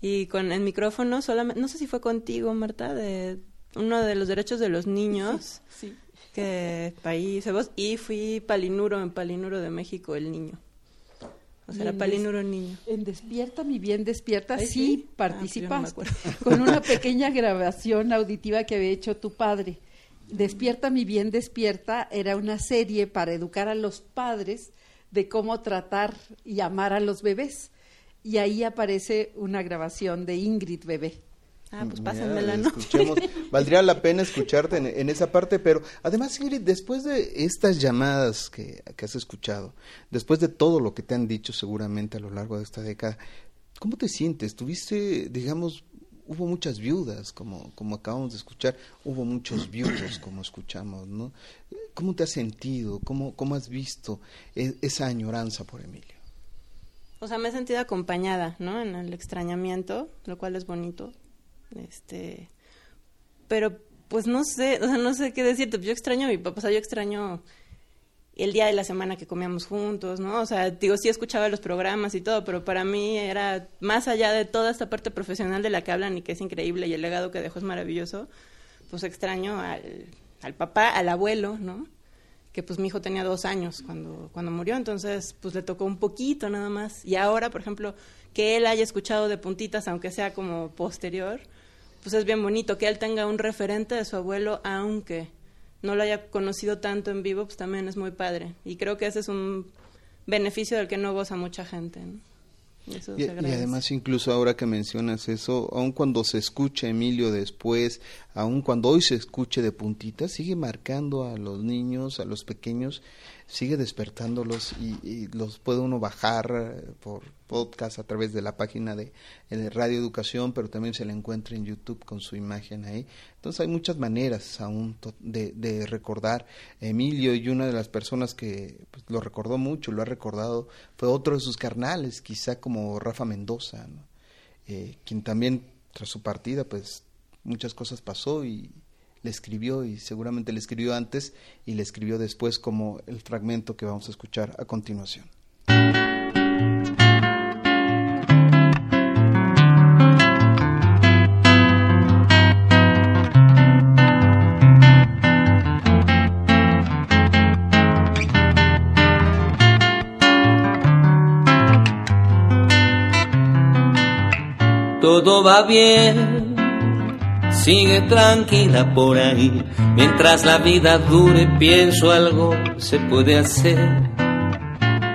Y con el micrófono solamente, no sé si fue contigo, Marta, de uno de los derechos de los niños. Sí. Que voz. Y fui Palinuro en Palinuro de México, el niño. O sea, era Palinuro niño. En Despierta, mi bien despierta, Ay, sí, sí. Ah, no con una pequeña grabación auditiva que había hecho tu padre. Despierta, mi bien despierta era una serie para educar a los padres de cómo tratar y amar a los bebés. Y ahí aparece una grabación de Ingrid Bebé. Ah, pues Mira, pásamela, ¿no? escuchemos. Valdría la pena escucharte en, en esa parte, pero además, Ingrid, después de estas llamadas que, que has escuchado, después de todo lo que te han dicho seguramente a lo largo de esta década, ¿cómo te sientes? Tuviste, digamos, hubo muchas viudas, como, como acabamos de escuchar, hubo muchos viudos, como escuchamos, ¿no? ¿Cómo te has sentido? ¿Cómo, cómo has visto e- esa añoranza por Emilio? O sea, me he sentido acompañada, ¿no? En el extrañamiento, lo cual es bonito. Este, pero pues no sé, o sea, no sé qué decirte. Yo extraño a mi papá, o sea, yo extraño el día de la semana que comíamos juntos, ¿no? O sea, digo, sí escuchaba los programas y todo, pero para mí era más allá de toda esta parte profesional de la que hablan y que es increíble y el legado que dejó es maravilloso, pues extraño al, al papá, al abuelo, ¿no? que pues mi hijo tenía dos años cuando, cuando murió, entonces pues le tocó un poquito nada más. Y ahora, por ejemplo, que él haya escuchado de puntitas, aunque sea como posterior, pues es bien bonito, que él tenga un referente de su abuelo, aunque no lo haya conocido tanto en vivo, pues también es muy padre. Y creo que ese es un beneficio del que no goza mucha gente. eso Y, y además, incluso ahora que mencionas eso, aun cuando se escucha Emilio después, aun cuando hoy se escuche de puntitas, sigue marcando a los niños, a los pequeños, sigue despertándolos y, y los puede uno bajar eh, por podcast a través de la página de, eh, Radio Educación, pero también se le encuentra en YouTube con su imagen ahí. Entonces hay muchas maneras aún de, de recordar Emilio y una de las personas que pues, lo recordó mucho, lo ha recordado, fue otro de sus carnales, quizá como Rafa Mendoza, ¿no? Eh, quien también tras su partida pues muchas cosas pasó y escribió y seguramente le escribió antes y le escribió después como el fragmento que vamos a escuchar a continuación. todo va bien sigue tranquila por ahí. Mientras la vida dure, pienso algo se puede hacer.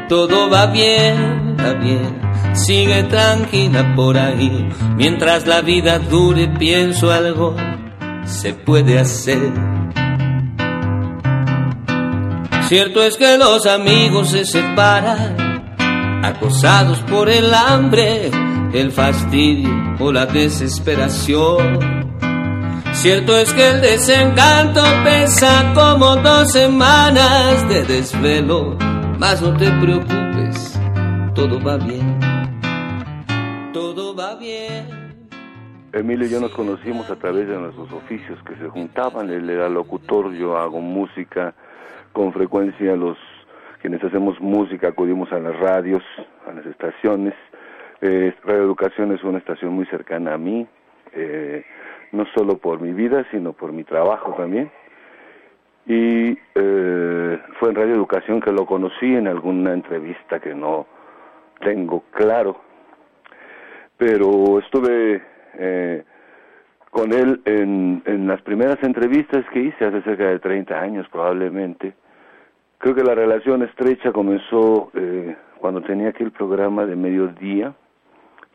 Todo va bien, va bien, sigue tranquila por ahí. Mientras la vida dure, pienso algo se puede hacer. Cierto es que los amigos se separan, acosados por el hambre, el fastidio o la desesperación. Cierto es que el desencanto pesa como dos semanas de desvelo, mas no te preocupes, todo va bien, todo va bien. Emilio y yo nos conocimos a través de nuestros oficios que se juntaban, él era locutor, yo hago música, con frecuencia los quienes hacemos música acudimos a las radios, a las estaciones. Eh, Radio Educación es una estación muy cercana a mí, eh, no solo por mi vida, sino por mi trabajo también. Y eh, fue en Radio Educación que lo conocí en alguna entrevista que no tengo claro, pero estuve eh, con él en, las primeras entrevistas que hice hace cerca de 30 años probablemente. Creo que la relación estrecha comenzó eh, cuando tenía aquel programa de mediodía,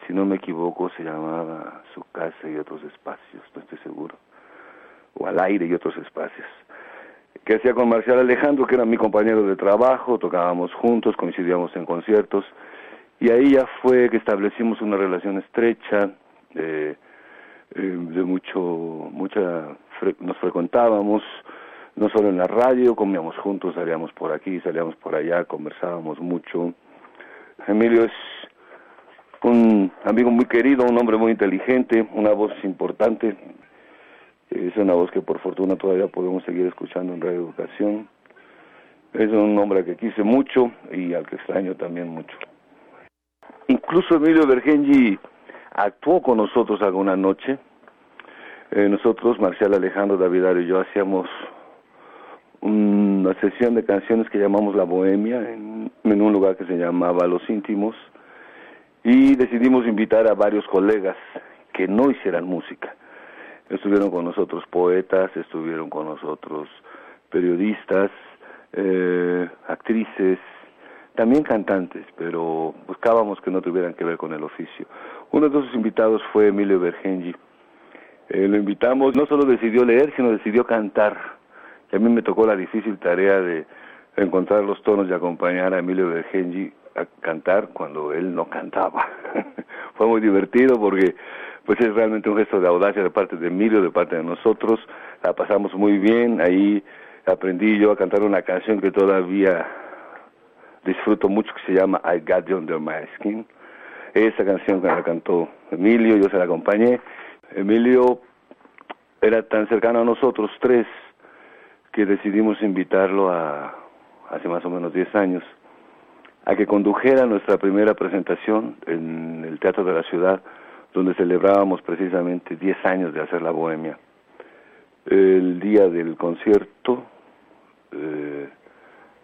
si no me equivoco, se llamaba Su casa y otros espacios, no estoy seguro, o Al aire y otros espacios, que hacía con Marcial Alejandro, que era mi compañero de trabajo, tocábamos juntos, coincidíamos en conciertos, y ahí ya fue que establecimos una relación estrecha, eh, de mucho, mucha, nos frecuentábamos, no solo en la radio, comíamos juntos, salíamos por aquí, salíamos por allá, conversábamos mucho. Emilio es un amigo muy querido, un hombre muy inteligente, una voz importante. Es una voz que por fortuna todavía podemos seguir escuchando en Radio Educación. Es un hombre que quise mucho y al que extraño también mucho. Incluso Emilio Bergengi actuó con nosotros alguna noche. Eh, nosotros, Marcial Alejandro, David y yo hacíamos una sesión de canciones que llamamos La Bohemia en, un lugar que se llamaba Los Íntimos y decidimos invitar a varios colegas que no hicieran música. Estuvieron con nosotros poetas, estuvieron con nosotros periodistas, eh, actrices, también cantantes, pero buscábamos que no tuvieran que ver con el oficio. Uno de esos invitados fue Emilio Bergengi. Eh, lo invitamos, no solo decidió leer, sino decidió cantar y a mí me tocó la difícil tarea de encontrar los tonos y acompañar a Emilio Bergengi a cantar cuando él no cantaba. Fue muy divertido porque pues es realmente un gesto de audacia de parte de Emilio, de parte de nosotros. La pasamos muy bien, ahí aprendí yo a cantar una canción que todavía disfruto mucho que se llama I Got You Under My Skin. Esa canción que la cantó Emilio, yo se la acompañé. Emilio era tan cercano a nosotros tres que decidimos invitarlo a, hace más o menos 10 años, a que condujera nuestra primera presentación en el Teatro de la Ciudad, donde celebrábamos precisamente 10 años de hacer la bohemia. El día del concierto eh,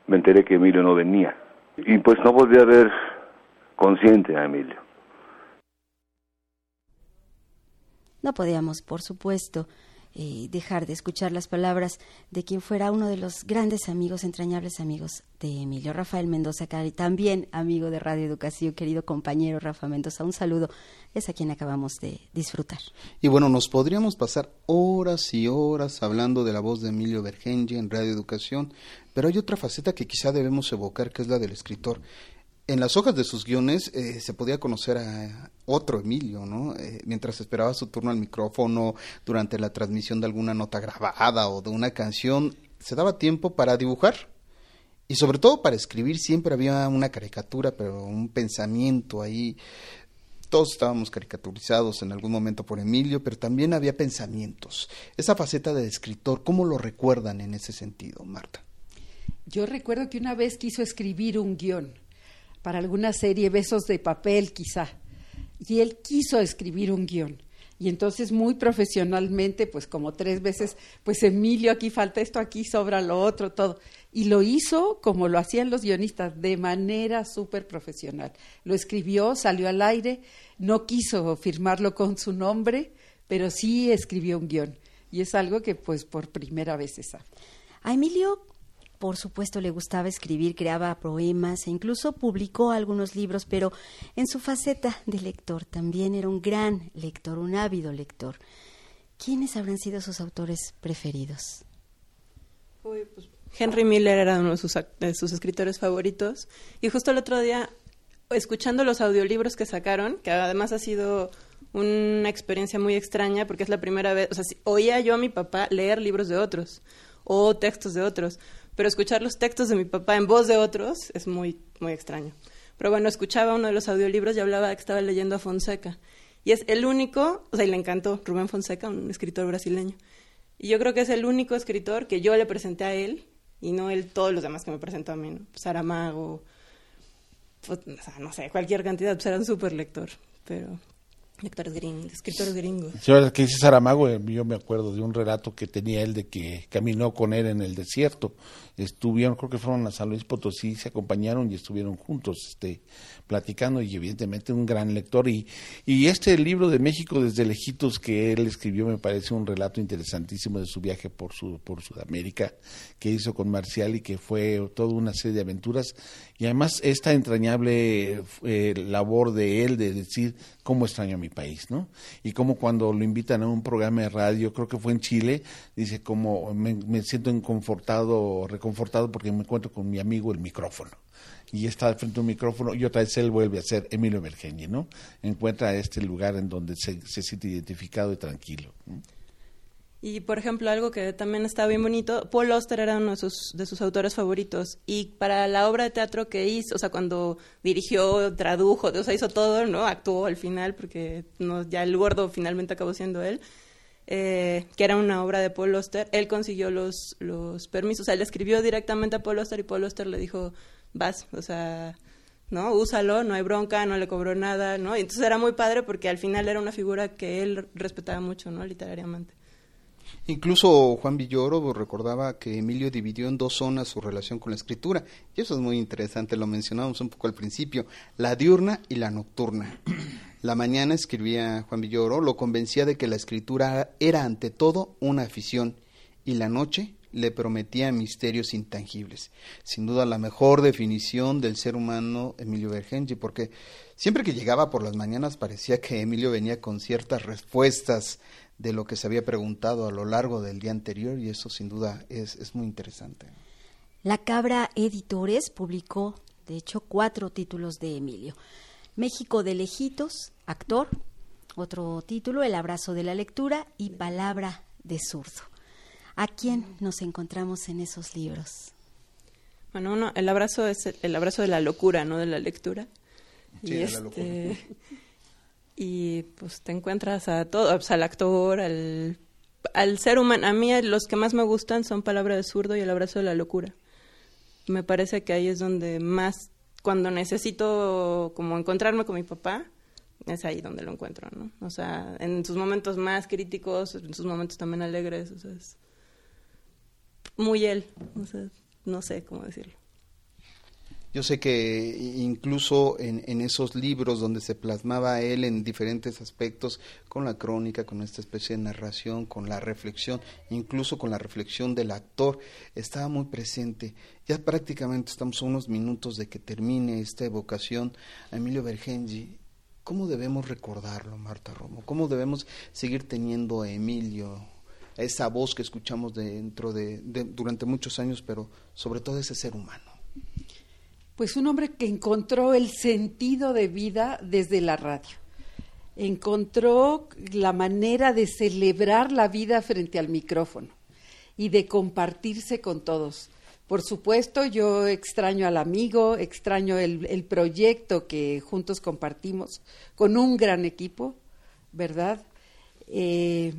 me enteré que Emilio no venía y pues no podía ver consciente a Emilio. No podíamos, por supuesto. Eh, dejar de escuchar las palabras de quien fuera uno de los grandes amigos, entrañables amigos de Emilio, Rafael Mendoza Cari, también amigo de Radio Educación, querido compañero Rafa Mendoza, un saludo, es a quien acabamos de disfrutar. Y bueno, nos podríamos pasar horas y horas hablando de la voz de Emilio Bergenji en Radio Educación, pero hay otra faceta que quizá debemos evocar, que es la del escritor en las hojas de sus guiones eh, se podía conocer a otro Emilio, ¿no? Eh, mientras esperaba su turno al micrófono, durante la transmisión de alguna nota grabada o de una canción, se daba tiempo para dibujar. Y sobre todo para escribir siempre había una caricatura, pero un pensamiento ahí. Todos estábamos caricaturizados en algún momento por Emilio, pero también había pensamientos. Esa faceta de escritor, ¿cómo lo recuerdan en ese sentido, Marta? Yo recuerdo que una vez quiso escribir un guion para alguna serie, Besos de Papel quizá. Y él quiso escribir un guion. Y entonces muy profesionalmente, pues como tres veces, pues Emilio, aquí falta esto, aquí sobra lo otro, todo. Y lo hizo como lo hacían los guionistas, de manera súper profesional. Lo escribió, salió al aire, no quiso firmarlo con su nombre, pero sí escribió un guion y es algo que pues por primera vez se sabe. A Emilio, por supuesto, le gustaba escribir, creaba poemas e incluso publicó algunos libros, pero en su faceta de lector también era un gran lector, un ávido lector. ¿Quiénes habrán sido sus autores preferidos? Uy, pues, Henry Miller era uno de sus, escritores favoritos y justo el otro día escuchando los audiolibros que sacaron, que además ha sido una experiencia muy extraña porque es la primera vez, o sea, oía yo a mi papá leer libros de otros o textos de otros, pero escuchar los textos de mi papá en voz de otros es muy, muy extraño. Pero bueno, escuchaba uno de los audiolibros y hablaba que estaba leyendo a Fonseca. Y es el único, o sea, y le encantó Rubén Fonseca, un escritor brasileño. Y yo creo que es el único escritor que yo le presenté a él y no él todos los demás que me presentó a mí, ¿no? Saramago, pues, no sé, cualquier cantidad, pues era un súper lector, pero lectores gringos, escritores gringos. Sí, que dice Saramago, eh, yo me acuerdo de un relato que tenía él de que caminó con él en el desierto. Estuvieron, creo que fueron a San Potosí, se acompañaron y estuvieron juntos este, platicando y evidentemente un gran lector. Y, y este libro de México desde lejitos que él escribió me parece un relato interesantísimo de su viaje por, su, por Sudamérica que hizo con Marcial y que fue toda una serie de aventuras. Y además esta entrañable eh, labor de él de decir cómo extraño a mi país, ¿no? Y como cuando lo invitan a un programa de radio, creo que fue en Chile, dice como me, siento inconfortado, reconfortado porque me encuentro con mi amigo el micrófono y está frente a un micrófono y otra vez él vuelve a ser Emilio Bergengi, ¿no? Encuentra este lugar en donde se, se siente identificado y tranquilo. Y, por ejemplo, algo que también está bien bonito, Paul Auster era uno de sus, de sus autores favoritos. Y para la obra de teatro que hizo, o sea, cuando dirigió, tradujo, o sea, hizo todo, ¿no? Actuó al final, porque no, ya el gordo finalmente acabó siendo él. Eh, que era una obra de Paul Auster, él consiguió los, los permisos, o sea, le escribió directamente a Paul Auster y Paul Auster le dijo, vas, o sea, ¿no? Úsalo, no hay bronca, no le cobró nada, ¿no? Y entonces era muy padre porque al final era una figura que él respetaba mucho, ¿no? Literariamente. Incluso Juan Villoro recordaba que Emilio dividió en dos zonas su relación con la escritura, y eso es muy interesante, lo mencionamos un poco al principio, la diurna y la nocturna. La mañana escribía Juan Villoro, lo convencía de que la escritura era ante todo una afición, y la noche le prometía misterios intangibles. Sin duda la mejor definición del ser humano Emilio Bergenji, porque siempre que llegaba por las mañanas parecía que Emilio venía con ciertas respuestas de lo que se había preguntado a lo largo del día anterior y eso sin duda es, es muy interesante. La Cabra Editores publicó, de hecho, cuatro títulos de Emilio. México de lejitos, actor, otro título, El abrazo de la lectura y Palabra de zurdo. ¿A quién nos encontramos en esos libros? Bueno, uno, el abrazo es el, abrazo de la locura, no de la lectura. Sí, y, este, y pues te encuentras a todo, pues, al actor, al, al ser humano. A mí los que más me gustan son Palabra de zurdo y El abrazo de la locura. Me parece que ahí es donde más, cuando necesito como encontrarme con mi papá, es ahí donde lo encuentro, ¿no? O sea, en sus momentos más críticos, en sus momentos también alegres, o sea, es muy él, o sea, no sé cómo decirlo. Yo sé que incluso en, esos libros donde se plasmaba él en diferentes aspectos, con la crónica, con esta especie de narración, con la reflexión, incluso con la reflexión del actor, estaba muy presente. Ya prácticamente estamos a unos minutos de que termine esta evocación a Emilio Bergenji. ¿Cómo debemos recordarlo, Marta Romo? ¿Cómo debemos seguir teniendo a Emilio, esa voz que escuchamos dentro de, de, durante muchos años, pero sobre todo ese ser humano? Pues un hombre que encontró el sentido de vida desde la radio. Encontró la manera de celebrar la vida frente al micrófono y de compartirse con todos. Por supuesto, yo extraño al amigo, extraño el, el proyecto que juntos compartimos con un gran equipo, ¿verdad? Eh,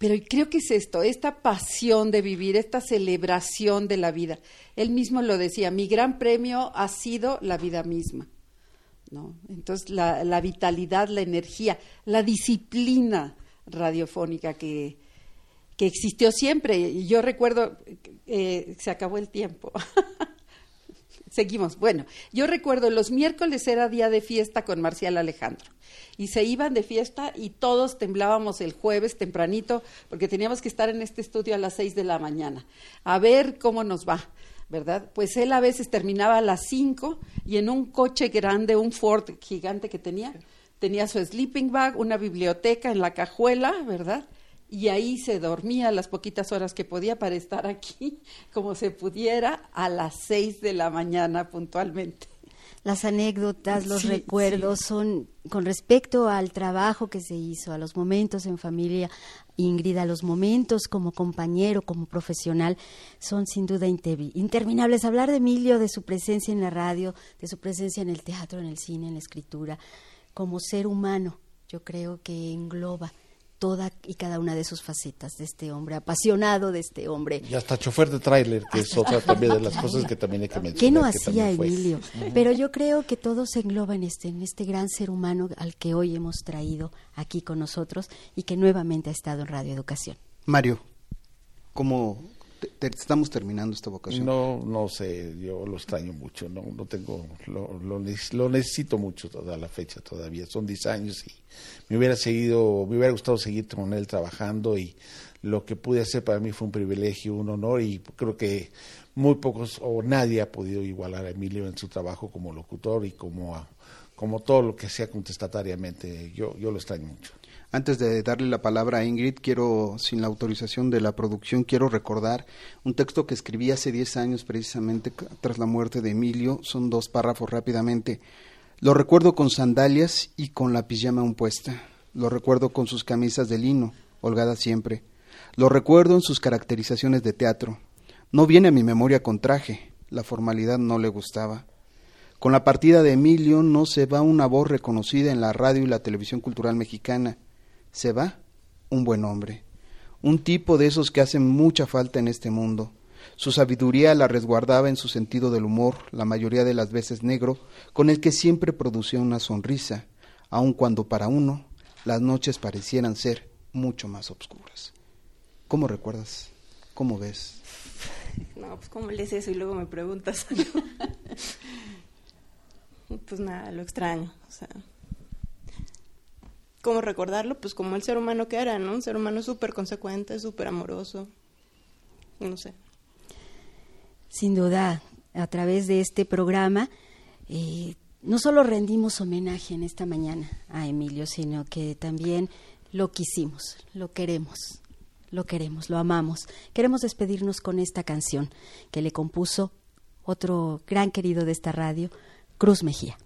pero creo que es esto, esta pasión de vivir, esta celebración de la vida. Él mismo lo decía, mi gran premio ha sido la vida misma. ¿no? Entonces, la, vitalidad, la energía, la disciplina radiofónica que, que existió siempre. Y yo recuerdo, eh, se acabó el tiempo. seguimos. Bueno, yo recuerdo los miércoles era día de fiesta con Marcial Alejandro. Y se iban de fiesta y todos temblábamos el jueves tempranito porque teníamos que estar en este estudio a las seis de la mañana. A ver cómo nos va. ¿verdad? Pues él a veces terminaba a las cinco y en un coche grande, un Ford gigante que tenía, tenía su sleeping bag, una biblioteca en la cajuela, ¿verdad? Y ahí se dormía las poquitas horas que podía para estar aquí, como se pudiera, a las seis de la mañana puntualmente. Las anécdotas, los Sí, recuerdos son con respecto al trabajo que se hizo, a los momentos en familia, Ingrid, a los momentos como compañero, como profesional, son sin duda interminables. Hablar de Emilio, de su presencia en la radio, de su presencia en el teatro, en el cine, en la escritura, como ser humano, yo creo que engloba toda y cada una de sus facetas de este hombre, apasionado de este hombre. Y hasta chofer de tráiler, que es otra también de las cosas que también hay que mencionar. ¿Qué no hacía. Emilio? Pero yo creo que todo se engloba en este, en este gran ser humano al que hoy hemos traído aquí con nosotros y que nuevamente ha estado en Radio Educación. Mario, ¿cómo estamos terminando esta vocación? No, no sé, yo lo extraño mucho, no, no tengo, lo, lo, lo necesito mucho toda la fecha todavía, son 10 años y me hubiera seguido, me hubiera gustado seguir con él trabajando y lo que pude hacer para mí fue un privilegio, un honor y creo que muy pocos o nadie ha podido igualar a Emilio en su trabajo como locutor y como, a- como todo lo que hacía contestatariamente, yo, yo lo extraño mucho. Antes de darle la palabra a Ingrid, quiero, sin la autorización de la producción, quiero recordar un texto que escribí hace 10 años, precisamente tras la muerte de Emilio. Son dos párrafos rápidamente. Lo recuerdo con sandalias y con la pijama puesta. Lo recuerdo con sus camisas de lino, holgadas siempre. Lo recuerdo en sus caracterizaciones de teatro. No viene a mi memoria con traje. La formalidad no le gustaba. Con la partida de Emilio no se va una voz reconocida en la radio y la televisión cultural mexicana. Se va un buen hombre, un tipo de esos que hacen mucha falta en este mundo. Su sabiduría la resguardaba en su sentido del humor, la mayoría de las veces negro, con el que siempre producía una sonrisa, aun cuando para uno las noches parecieran ser mucho más oscuras. ¿Cómo recuerdas? ¿Cómo ves? No, pues ¿cómo lees eso y luego me preguntas pues nada, lo extraño. O sea, ¿cómo recordarlo? Pues como el ser humano que era, ¿no? Un ser humano súper consecuente, súper amoroso. No sé. Sin duda, a través de este programa, eh, no solo rendimos homenaje en esta mañana a Emilio, sino que también lo quisimos, lo queremos, lo queremos, lo amamos. Queremos despedirnos con esta canción que le compuso otro gran querido de esta radio, Cruz Mejía.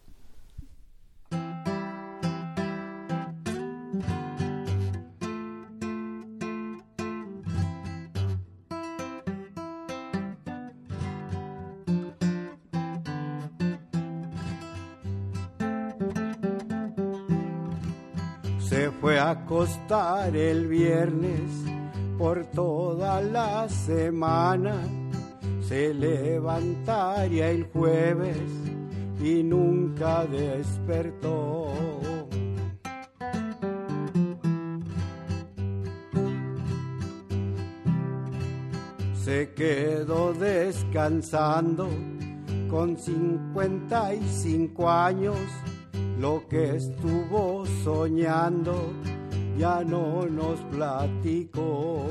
Acostar el viernes por toda la semana. Se levantaría el jueves y nunca despertó. Se quedó descansando con 55 años lo que estuvo soñando ya no nos platicó.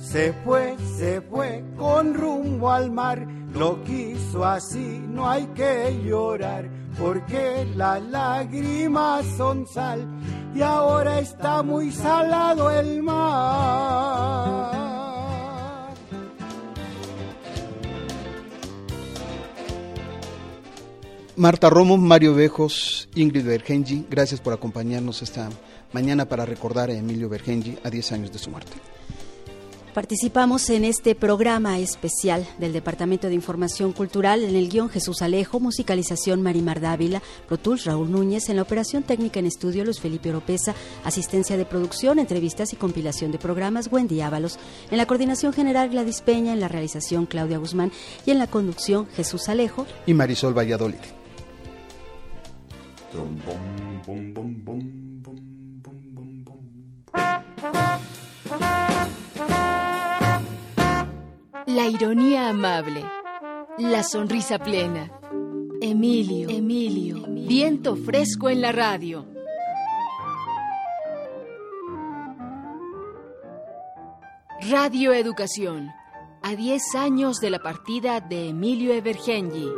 Se fue, se fue con rumbo al mar, lo quiso así, no hay que llorar, porque las lágrimas son sal y ahora está muy salado el mar. Marta Romo, Mario Bejos, Ingrid Bergenji, gracias por acompañarnos esta mañana para recordar a Emilio Bergenji a 10 años de su muerte. Participamos en este programa especial del Departamento de Información Cultural en el guion Jesús Alejo, musicalización Marimar Dávila, Pro Tools Raúl Núñez, en la operación técnica en estudio Luis Felipe Oropesa, asistencia de producción, entrevistas y compilación de programas Wendy Ábalos, en la coordinación general Gladys Peña, en la realización Claudia Guzmán y en la conducción Jesús Alejo. Y Marisol Valladolid. Bom, bom, bom, bom. La ironía amable. La sonrisa plena. Emilio, Emilio. Viento fresco en la radio. Radio Educación. A 10 años de la partida de Emilio Evergenji.